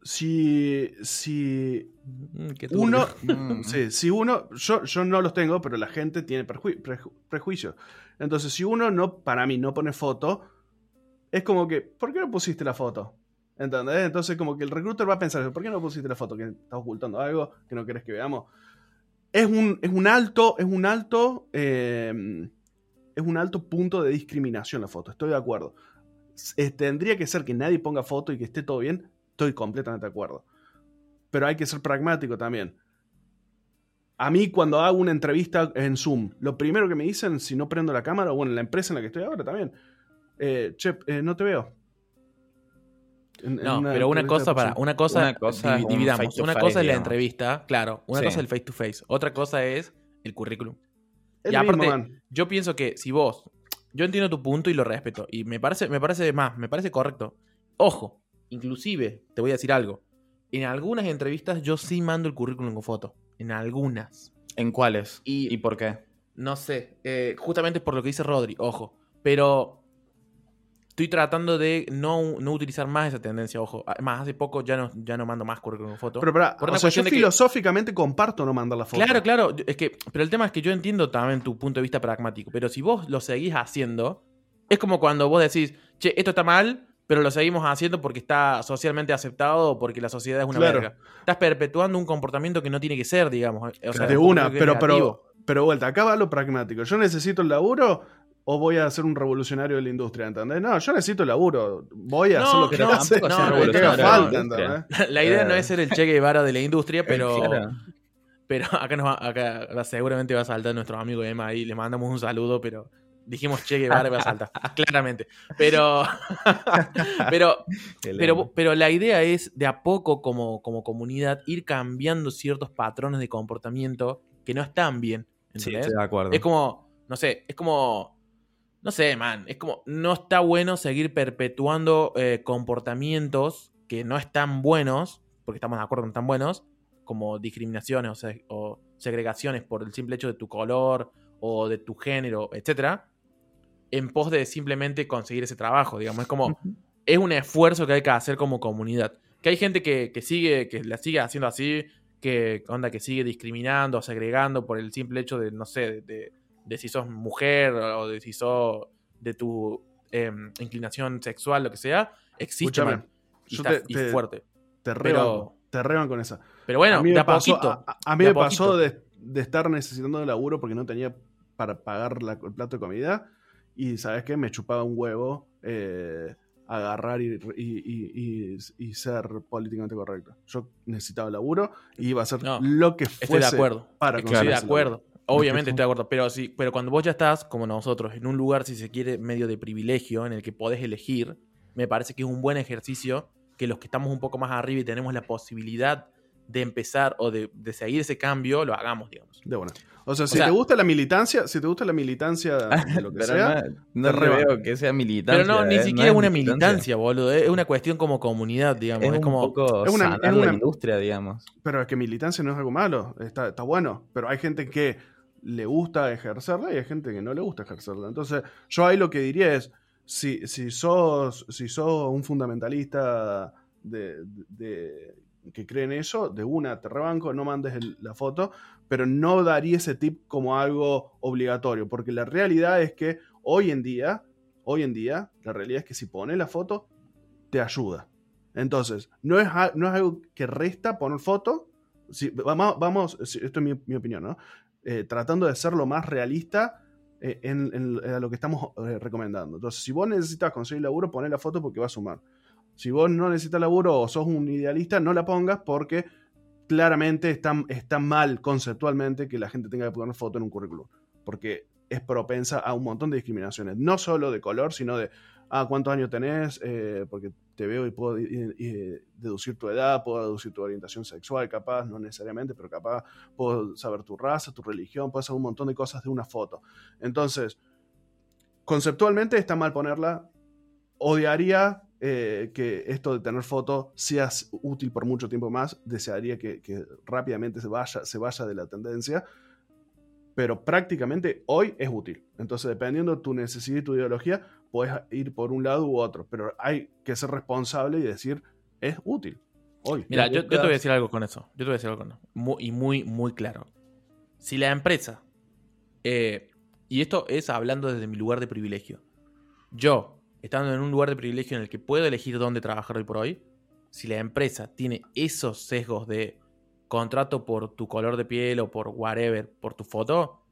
B: si, si
A: Mm,
B: uno, <laughs>
C: Mm. <laughs>
B: sí, si uno, yo, yo no los tengo, pero la gente tiene perju- preju- prejuicios. Entonces, si uno no, para mí, no pone foto, es como que, ¿por qué no pusiste la foto? ¿Entendés? Entonces, como que el recruiter va a pensar, ¿por qué no pusiste la foto? ¿Que estás ocultando algo? ¿Que no querés que veamos? Es un, es un alto, es un alto, eh, es un alto punto de discriminación la foto, estoy de acuerdo. Eh, tendría que ser que nadie ponga foto y que esté todo bien, estoy completamente de acuerdo. Pero hay que ser pragmático también. A mí cuando hago una entrevista en Zoom, lo primero que me dicen, si no prendo la cámara, o bueno, en la empresa en la que estoy ahora también, eh, che, eh, no te veo. En- en
A: No, pero una cosa para, una cosa,
C: Una cosa un
A: dividamos. Una
C: face,
A: cosa es la
C: digamos.
A: entrevista, claro. Una
C: Sí.
A: cosa es el face to face. Otra cosa es el currículum.
B: Es
A: y
B: mismo,
A: aparte-. Yo pienso que si vos, yo entiendo tu punto y lo respeto. Y me parece, me parece más, me parece correcto. Ojo, inclusive, te voy a decir algo. En algunas entrevistas yo sí mando el currículum con foto. En algunas.
C: ¿En cuáles?
A: Y-
C: ¿Y por qué?
A: No sé, eh, justamente por lo que dice Rodri, ojo. Pero estoy tratando de no, no utilizar más esa tendencia, ojo. Más hace poco ya no, ya no mando más currículum con foto.
B: Pero, pará,
A: por
B: o sea, yo
A: que-
B: filosóficamente comparto no mandar la foto.
A: Claro, claro. Es que, pero el tema es que yo entiendo también tu punto de vista pragmático. Pero si vos lo seguís haciendo, es como cuando vos decís, che, esto está mal, pero lo seguimos haciendo porque está socialmente aceptado o porque la sociedad es una
B: Claro.
A: verga. Estás perpetuando un comportamiento que no tiene que ser, digamos. O sea,
B: de
A: un
B: una, pero, pero. Pero vuelta, acá va lo pragmático. Yo necesito el laburo o voy a ser un revolucionario de la industria, ¿entendés? No, yo necesito el laburo. Voy a
A: No,
B: hacer lo que
A: no,
B: hace.
A: no,
B: que haga falta. ¿entendés? <laughs>
A: La idea no
B: Eh.
A: es ser el Che Guevara de la industria, pero,
C: Claro.
A: pero acá, nos va, acá seguramente va a saltar nuestro amigo Emma ahí. Le mandamos un saludo, pero dijimos Che Guevara y <laughs> claramente. Pero, <laughs> pero, pero, pero la idea es de a poco, como, como comunidad, ir cambiando ciertos patrones de comportamiento que no están bien.
C: Sí,
A: ¿entendés?
C: estoy de acuerdo.
A: Es como, no sé, es como, no sé, man, es como, no está bueno seguir perpetuando eh, comportamientos que no están buenos, porque estamos de acuerdo que no están buenos, como discriminaciones o, se- o segregaciones por el simple hecho de tu color o de tu género, etcétera, en pos de simplemente conseguir ese trabajo, digamos, es como, es un esfuerzo que hay que hacer como comunidad. Que hay gente que, que sigue, que la sigue haciendo así, que onda, que sigue discriminando, segregando por el simple hecho de, no sé, de, de- de si sos mujer o de si sos de tu em, inclinación sexual, lo que sea, existe
B: Escúchame,
A: man, y, está-
B: te-
A: y
B: te-
A: fuerte.
B: Te
A: Pero-
B: reban, te reban con esa.
A: Pero bueno,
B: a mí
A: de
B: me
A: a
B: pasó,
A: poquito.
B: a- a mí
A: de
B: me pasó de, de estar necesitando de laburo porque no tenía para pagar la- el plato de comida. Y sabes qué, me chupaba un huevo eh, agarrar y, y- y- y- ser políticamente correcto. Yo necesitaba laburo y iba a hacer
A: No,
B: lo que fuese
A: Estoy de acuerdo.
B: para
A: Estoy
B: conseguir
A: de
B: ese
A: acuerdo.
B: laburo.
A: Obviamente estoy de acuerdo. Pero sí, pero cuando vos ya estás, como nosotros, en un lugar, si se quiere, medio de privilegio, en el que podés elegir, me parece que es un buen ejercicio que los que estamos un poco más arriba y tenemos la posibilidad de empezar o de, de seguir ese cambio, lo hagamos, digamos.
B: De buena. O sea, si
A: sea-
B: te gusta la militancia, si te gusta la militancia <laughs> de lo que
C: Pero
B: sea,
C: no, no
B: te
C: veo que sea militancia.
A: Pero no, ni
C: eh,
A: siquiera es una
C: militancia.
A: militancia, boludo. Es una cuestión como comunidad, digamos.
C: Es,
A: Es,
C: un
A: como.
C: poco
B: es una- es una-
C: la industria, digamos.
B: Pero es que militancia no es algo malo, está, está bueno. Pero hay gente que le gusta ejercerla y hay gente que no le gusta ejercerla. Entonces, yo ahí lo que diría es, si, si, sos, si sos un fundamentalista de, de- que cree en eso, de una te rebanco, no mandes la foto, pero no daría ese tip como algo obligatorio, porque la realidad es que hoy en día, hoy en día, la realidad es que si pones la foto, te ayuda. Entonces, no es, no es algo que resta poner foto. Si, vamos, vamos, esto es mi, opinión, ¿no? Eh, tratando de ser lo más realista eh, en lo que estamos eh, recomendando. Entonces, si vos necesitas conseguir laburo, poné la foto porque va a sumar. Si vos no necesitas laburo o sos un idealista, no la pongas porque claramente está, está mal conceptualmente que la gente tenga que poner foto en un currículum. Porque es propensa a un montón de discriminaciones. No solo de color, sino de, ah, ¿cuántos años tenés? Eh, porque te veo y puedo deducir tu edad, puedo deducir tu orientación sexual, capaz, no necesariamente, pero capaz puedo saber tu raza, tu religión, puedo saber un montón de cosas de una foto. Entonces, conceptualmente está mal ponerla. Odiaría eh, que esto de tener foto sea útil por mucho tiempo más. Desearía que, que rápidamente se vaya, se vaya de la tendencia. Pero prácticamente hoy es útil. Entonces, dependiendo de tu necesidad y tu ideología, puedes ir por un lado u otro. Pero hay que ser responsable y decir, es útil. Hoy.
A: Mira, yo, yo te voy a decir algo con eso. Yo te voy a decir algo con eso. Mu- y muy, muy claro. Si la empresa, eh, y esto es hablando desde mi lugar de privilegio, yo, estando en un lugar de privilegio en el que puedo elegir dónde trabajar hoy por hoy, si la empresa tiene esos sesgos de contrato por tu color de piel o por whatever, por tu foto,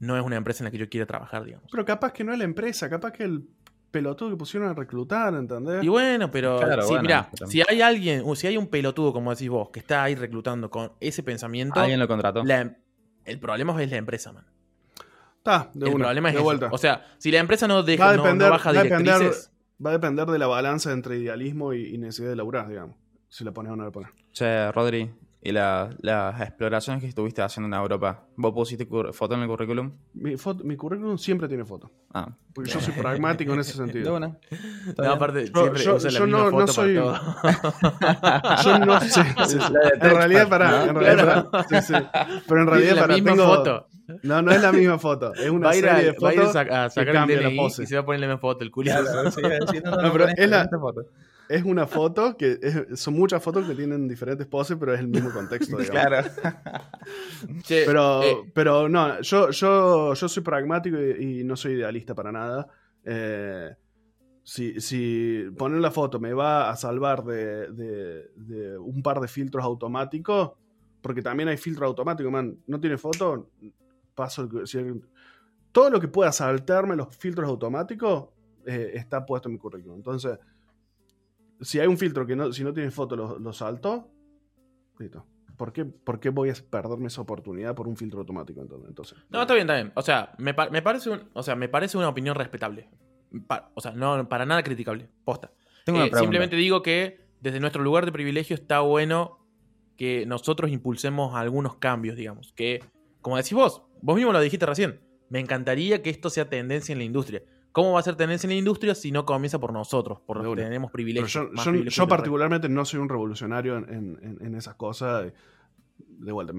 A: no es una empresa en la que yo quiera trabajar, digamos.
B: Pero capaz que no es la empresa, capaz que el pelotudo que pusieron a reclutar, ¿entendés?
A: Y bueno, pero
C: Claro,
A: sí,
C: bueno,
A: mira,
C: pero-
A: si hay alguien, o si hay un pelotudo, como decís vos, que está ahí reclutando con ese pensamiento,
C: Alguien lo contrató.
A: la em- el problema es la empresa, man.
B: Está, de
A: el
B: una,
A: problema es
B: de
A: eso.
B: vuelta.
A: O sea, si la empresa no
B: Va
A: deja,
B: a
A: no-
B: depender-
A: no, baja
B: va a depender-
A: directrices,
B: Va a depender de la balanza entre idealismo y, y necesidad de laburar, digamos. Si la pones o no la pones.
C: Che, Rodri, ¿y la- las exploraciones que estuviste haciendo en Europa? ¿Vos pusiste foto en el currículum?
B: Mi, foto- mi currículum siempre tiene foto.
C: Ah,
B: Porque yo soy pragmático en ese sentido. <laughs>
A: no,
C: bien.
A: aparte,
B: Yo-
A: siempre
B: yo-
A: usa la
B: yo
A: misma
B: no- no
A: foto
B: soy-
A: para todo. <laughs>
B: Yo no sé. <laughs> sí, sí. En realidad, para. En realidad, para- sí, sí. Pero en realidad,
A: la
B: para.
A: misma
B: tengo-
A: foto.
B: No, no es la misma foto. Es una
A: Va a
B: serie de
A: va a, ir a
B: fotos.
A: sa- a sacar el
B: cambia la
A: DNI
B: pose.
A: y se va a poner la misma foto, el culo.
C: Claro, sí, sí, no, no,
B: No, pero es la-
C: esta foto.
B: Es una foto que es- son muchas fotos que tienen diferentes poses, pero es el mismo contexto, <laughs> digamos.
C: Claro.
A: Che,
B: Pero,
A: eh,
B: pero no, yo, yo, yo soy pragmático y, y no soy idealista para nada. Eh, si, si poner la foto me va a salvar de, de- de un par de filtros automáticos, porque también hay filtro automático, man. No tiene foto, paso el- si todo lo que pueda saltarme los filtros automáticos eh, está puesto en mi currículum. Entonces, si hay un filtro que no, si no tiene foto, lo, lo salto, listo. ¿Por qué, ¿Por qué voy a perderme esa oportunidad por un filtro automático? Entonces, entonces
A: No, está bien, está bien. O sea, me, pa- me parece, un- o sea, me parece una opinión respetable. Pa- o sea, no para nada criticable. Posta.
C: Tengo una
A: Eh,
C: pregunta.
A: simplemente digo que desde nuestro lugar de privilegio está bueno que nosotros impulsemos algunos cambios, digamos. Que, como decís vos, vos mismo lo dijiste recién, me encantaría que esto sea tendencia en la industria. ¿Cómo va a ser tendencia en la industria si no comienza por nosotros? Por los
B: De
A: que
B: una.
A: tenemos privilegios.
B: yo, yo-
A: privilegios
B: yo particularmente no soy un revolucionario en, en- en- en esas cosas. De vuelta,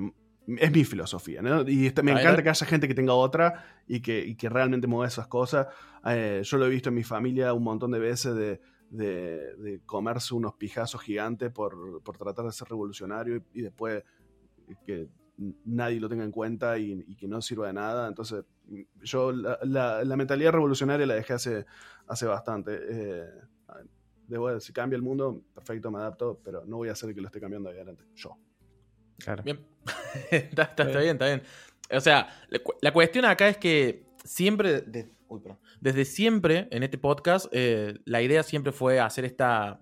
B: es mi filosofía, ¿no? Y este- me encanta que haya gente que tenga otra y que, y que realmente mueva esas cosas. Eh, yo lo he visto en mi familia un montón de veces de, de- de comerse unos pijazos gigantes por, por tratar de ser revolucionario y, y después que nadie lo tenga en cuenta y, y que no sirva de nada. Entonces, yo la, la- la mentalidad revolucionaria la dejé hace, hace bastante. Eh, de vuelta, si cambia el mundo, perfecto, me adapto, pero no voy a hacer el que lo esté cambiando ahí adelante. Yo.
C: Claro.
A: Bien. <laughs> está, está- está bien, está bien. O sea, la, cu- la cuestión acá es que siempre, de- uy, perdón. desde siempre en este podcast, eh, la idea siempre fue hacer esta,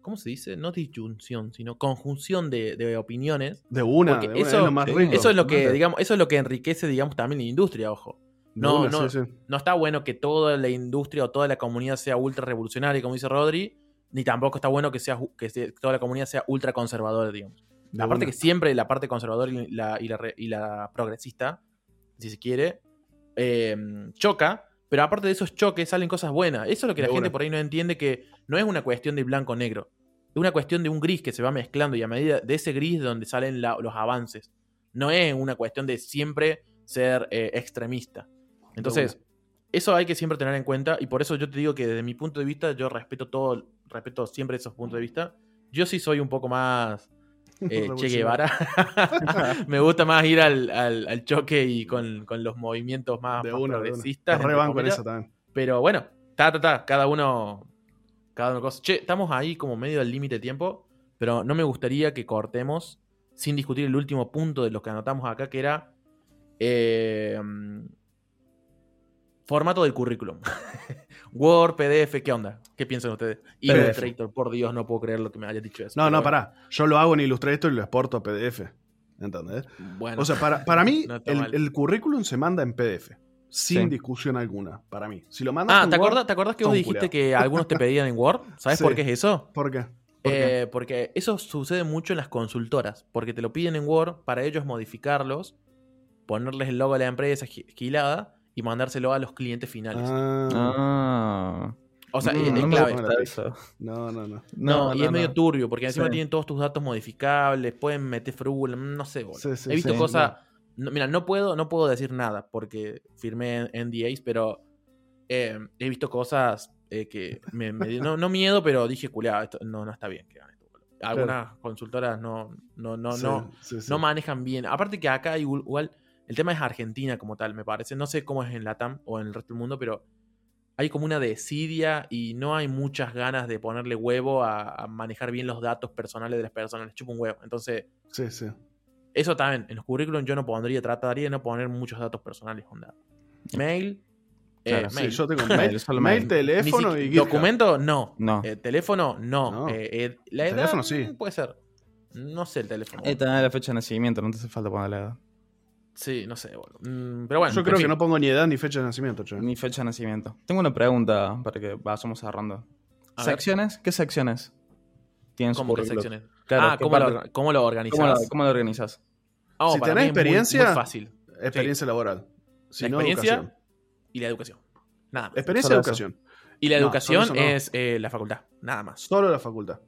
A: ¿cómo se dice? No disyunción, sino conjunción de, de opiniones.
B: De una,
A: Porque
B: de una,
A: eso-
B: es lo más
C: sí,
B: rico.
A: Eso es lo que, digamos, eso es lo que enriquece, digamos, también la industria, ojo. No, no.
B: sí, sí.
A: No está bueno que toda la industria o toda la comunidad sea ultra revolucionaria, como dice Rodri, ni tampoco está bueno que, sea, que toda la comunidad sea ultra conservadora, digamos.
B: De
A: Aparte
B: una.
A: que siempre la parte conservadora y la, y la, re- y la progresista, si se quiere, eh, choca, pero aparte de esos choques salen cosas buenas. Eso es lo que la gente por ahí no entiende, que no es una cuestión de blanco-negro, es una cuestión de un gris que se va mezclando y a medida de ese gris es donde salen la- los avances. No es una cuestión de siempre ser eh, extremista. Entonces, eso hay que siempre tener en cuenta y por eso yo te digo que desde mi punto de vista yo respeto todo, respeto siempre esos puntos de vista. Yo sí soy un poco más <laughs> eh, Che Guevara. <laughs> Me gusta más ir al, al- al choque y con, con los movimientos más,
B: De
A: más
B: una, de una.
A: progresistas.
B: Rebanco en
A: comillas.
B: eso también.
A: Pero bueno, ta, ta, ta, cada uno. Cada uno cosa. Che, estamos ahí como medio al límite de tiempo, pero no me gustaría que cortemos sin discutir el último punto de lo que anotamos acá, que era. eh, formato del currículum. <laughs> Word, PDF, ¿qué onda? ¿Qué piensan ustedes? Illustrator, por Dios, no puedo creer lo que me hayas dicho eso.
B: No, no,
A: bueno.
B: pará. Yo lo hago en Illustrator y lo exporto a PDF. ¿Entendés?
A: Bueno,
B: O sea, para, para mí, <laughs>
A: No
B: el, el currículum se manda en PDF. Sin
C: Sí.
B: discusión alguna, para mí. Si lo mandas
A: Ah,
B: en
A: ¿te
B: Word,
A: acuerdas, ¿te acuerdas que vos dijiste
B: culiados.
A: que algunos te pedían en Word? ¿Sabes
B: Sí.
A: por qué es eso?
B: ¿Por qué? ¿Por qué?
A: Eh, porque eso sucede mucho en las consultoras, porque te lo piden en Word para ellos modificarlos, ponerles el logo de la empresa gi- gilada y mandárselo a los clientes finales.
B: Ah,
C: Ah.
A: o sea,
B: no,
A: es,
B: no
A: clave.
C: eso.
B: no, no, no.
A: No, y es medio turbio, porque encima
C: Sí.
A: tienen todos tus datos modificables, pueden meter frugula, no sé, boludo.
B: Sí, sí,
A: He visto
B: sí,
A: cosas. no, mira, no puedo, no puedo decir nada porque firmé NDAs, pero eh, he visto cosas eh, que me, me no, no miedo, pero dije, culiado, esto no, no está bien que hagan esto. boludo". Algunas consultoras no, no, no,
B: Sí,
A: no,
B: sí, sí.
A: no manejan bien. Aparte que acá igual, igual, el tema es Argentina como tal, me parece. No sé cómo es en Latam o en el resto del mundo, pero hay como una desidia y no hay muchas ganas de ponerle huevo a, a manejar bien los datos personales de las personas. Les chupa un huevo. Entonces,
B: Sí, sí.
A: eso también, en los currículums yo no pondría, trataría de no poner muchos datos personales. Onda. Mail, eh,
C: Claro,
B: Sí,
A: mail.
B: yo tengo
C: Mail, <laughs>
B: mail,
C: solo
B: mail,
C: mail.
B: teléfono y.
A: ¿Documento? No.
C: No.
A: Eh, ¿Teléfono? No.
B: No.
A: Eh, eh, ¿La edad?
B: Teléfono, sí.
A: Mm, Puede ser. No sé el teléfono.
C: Ahí tenés la fecha de nacimiento, no te hace falta poner la edad.
A: Sí, no sé. boludo. Mm, pero bueno.
B: Yo creo que no pongo ni edad ni fecha de nacimiento, che.
C: Ni fecha de nacimiento. Tengo una pregunta para que vayamos cerrando.
A: A ver.
C: ¿Secciones? ¿Qué secciones? Tienen su
A: ¿Cómo que secciones?
C: Claro,
A: ah,
C: ¿qué
A: ¿cómo lo,
C: parte-
A: cómo lo organizas?
C: ¿Cómo, lo, cómo lo organizas?
A: Oh,
B: Si
A: para
B: tenés
A: mí es muy-
B: experiencia-
A: muy fácil.
B: Experiencia laboral. Si
A: La
B: no,
A: experiencia
B: educación.
A: y la educación. Nada más.
B: Experiencia y
C: Solo eso.
B: educación.
A: Y la
B: No,
A: educación
B: solo eso no.
A: es eh, la facultad. Nada más.
B: Solo la facultad.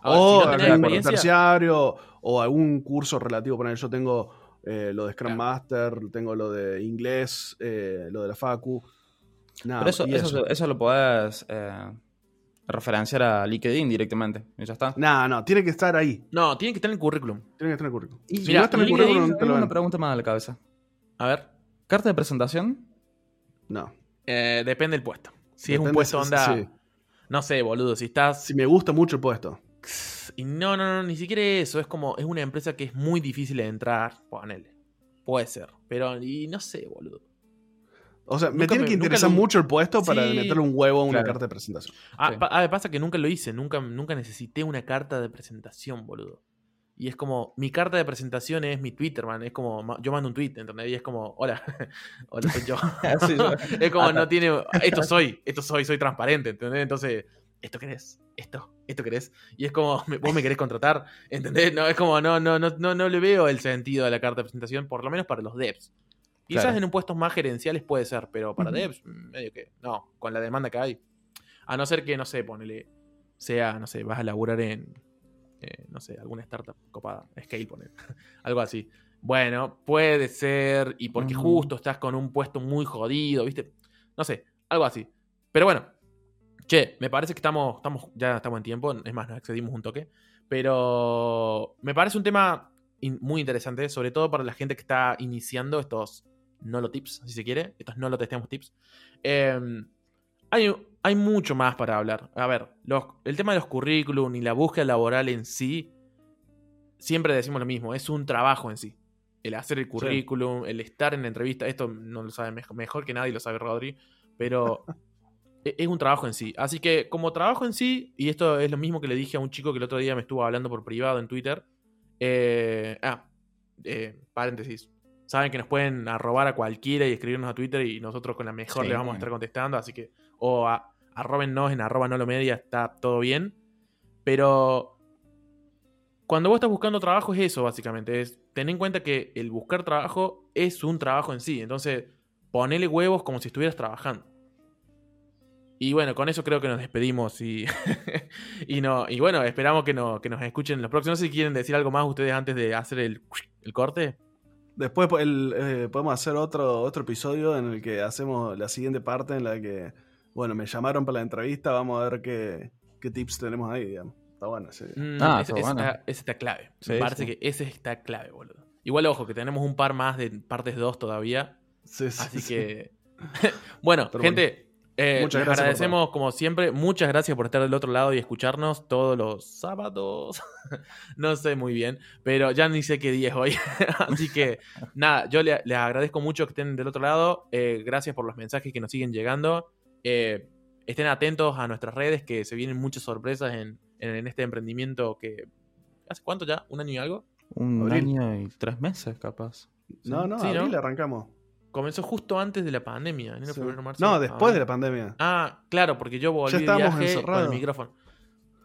A: Ahora,
B: o
A: si no tenés
B: algún
A: experiencia,
B: terciario o algún curso relativo. Poner, yo tengo eh, lo de Scrum
A: Claro.
B: Master, tengo lo de inglés, eh, lo de la Facu. Nada,
C: Pero eso, eso, eso lo podés eh, referenciar a LinkedIn directamente. Y ya está.
B: No, no, tiene que estar ahí.
A: No, tiene que estar en el currículum.
B: Tiene que estar en el currículum.
C: Y
B: si
A: mira,
B: no está en el
A: LinkedIn
B: currículum, no te lo
C: una pregunta más a la cabeza.
A: A ver.
C: ¿Carta de presentación?
B: No.
A: eh, depende del puesto. Si es un puesto onda.
B: sí.
A: No sé, boludo. Si estás.
B: Si me gusta mucho el puesto.
A: Y no, no, no, ni siquiera eso. Es como. Es una empresa que es muy difícil de entrar. Ponele. Puede ser. Pero, y no sé, boludo.
B: O sea, me
A: Nunca
B: tiene
A: me-
B: que interesar
A: lo-
B: mucho el puesto para
A: Sí.
B: meterle un huevo a una
C: Claro.
B: carta de presentación.
A: Ah,
C: Sí.
A: pa- ah, pasa que nunca lo hice, nunca, nunca necesité una carta de presentación, boludo. Y es como, mi carta de presentación es mi Twitter, man. Es como, yo mando un tweet, ¿entendés? Y es como, hola, <laughs> hola, soy yo. <laughs>
C: Sí, yo- <laughs>
A: es como,
C: Hasta-
A: no tiene, esto soy, esto soy, soy transparente, ¿entendés? Entonces, ¿esto querés? Esto, esto querés. Y es como, <laughs> vos me querés contratar, ¿entendés? No, es como, no, no, no, no, no le veo el sentido a la carta de presentación, por lo menos para los devs. Quizás
C: Claro.
A: en un puestos más gerenciales puede ser, pero para devs, medio que, no, con la demanda que hay. A no ser que, no sé, ponele, sea, no sé, vas a laburar en, eh, no sé, alguna startup copada, Scale, poner, <laughs> algo así. Bueno, puede ser, y porque justo estás con un puesto muy jodido, ¿viste? No sé, algo así. Pero bueno, che, me parece que estamos, estamos ya estamos en tiempo, es más, nos excedimos un toque, pero me parece un tema in- muy interesante, sobre todo para la gente que está iniciando estos Nolo Tips, si se quiere, estos Nolo Testeamos Tips. Eh, hay, hay mucho más para hablar. A ver, los- el tema de los currículum y la búsqueda laboral en sí, siempre decimos lo mismo, es un trabajo en sí. El hacer el currículum, el estar en la entrevista, esto no lo sabe mejor, mejor que nadie, lo sabe Rodri, pero <laughs> es un trabajo en sí. Así que como trabajo en sí, y esto es lo mismo que le dije a un chico que el otro día me estuvo hablando por privado en Twitter, eh, ah, eh, paréntesis. Saben que nos pueden arrobar a cualquiera y escribirnos a Twitter y nosotros con la mejor
C: Sí.
A: le vamos a estar contestando. Así que, o a, arrobennos en arroba no lo media, está todo bien. Pero cuando vos estás buscando trabajo es eso, básicamente. Es tener en cuenta que el buscar trabajo es un trabajo en sí. Entonces, ponele huevos como si estuvieras trabajando. Y bueno, con eso creo que nos despedimos y, <laughs> y, no, y bueno, esperamos que, no, que nos escuchen en los próximos. No sé si quieren decir algo más ustedes antes de hacer el, el corte.
B: Después el, eh, podemos hacer otro, otro episodio en el que hacemos la siguiente parte en la que, bueno, me llamaron para la entrevista, vamos a ver qué, qué tips tenemos ahí, digamos. Está bueno, sí.
A: Mm,
C: Ah,
A: ese,
C: está
A: ese
C: bueno.
A: está, ese está clave.
C: Sí,
A: Me parece
C: sí.
A: que ese está clave, boludo. Igual, ojo, que tenemos un par más de partes 2 todavía.
B: Sí, sí,
A: Así
B: sí.
A: que. <laughs> bueno,
B: Pero
A: gente. Eh,
B: Muchas
A: les
B: gracias
A: agradecemos, como siempre. Muchas gracias por estar del otro lado y escucharnos todos los sábados. <laughs> no sé muy bien, pero ya ni sé qué día es hoy. <laughs> Así que, <laughs> nada, yo le- les agradezco mucho que estén del otro lado. Eh, gracias por los mensajes que nos siguen llegando. Eh, estén atentos a nuestras redes, que se vienen muchas sorpresas en, en- en este emprendimiento que. ¿Hace cuánto ya? ¿Un año y algo?
C: Un
B: Abril.
C: año y tres meses, capaz.
B: No, no,
A: Sí, ¿no?
B: abril arrancamos.
A: Comenzó justo antes de la pandemia. enero,
B: Sí.
A: febrero, marzo,
B: No, después
A: abril.
B: de la pandemia.
A: Ah, claro, porque yo volví
B: Ya
A: de
B: estábamos
A: viaje con el micrófono.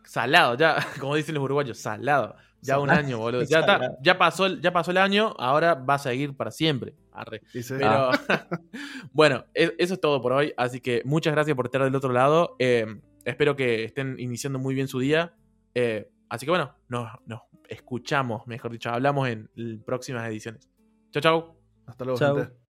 A: Salado, ya, <laughs> como dicen los uruguayos, salado. Ya un año, boludo. Ya, está-
C: Salado.
A: ya, pasó el, ya pasó el año, ahora va a seguir para siempre. Arre.
B: Dice,
A: Pero <laughs> bueno, e- eso es todo por hoy. Así que muchas gracias por estar del otro lado. Eh, espero que estén iniciando muy bien su día. Eh, así que bueno, nos, nos escuchamos, mejor dicho, hablamos en próximas ediciones. Chau, chau.
B: hasta luego,
C: Chau.
B: gente.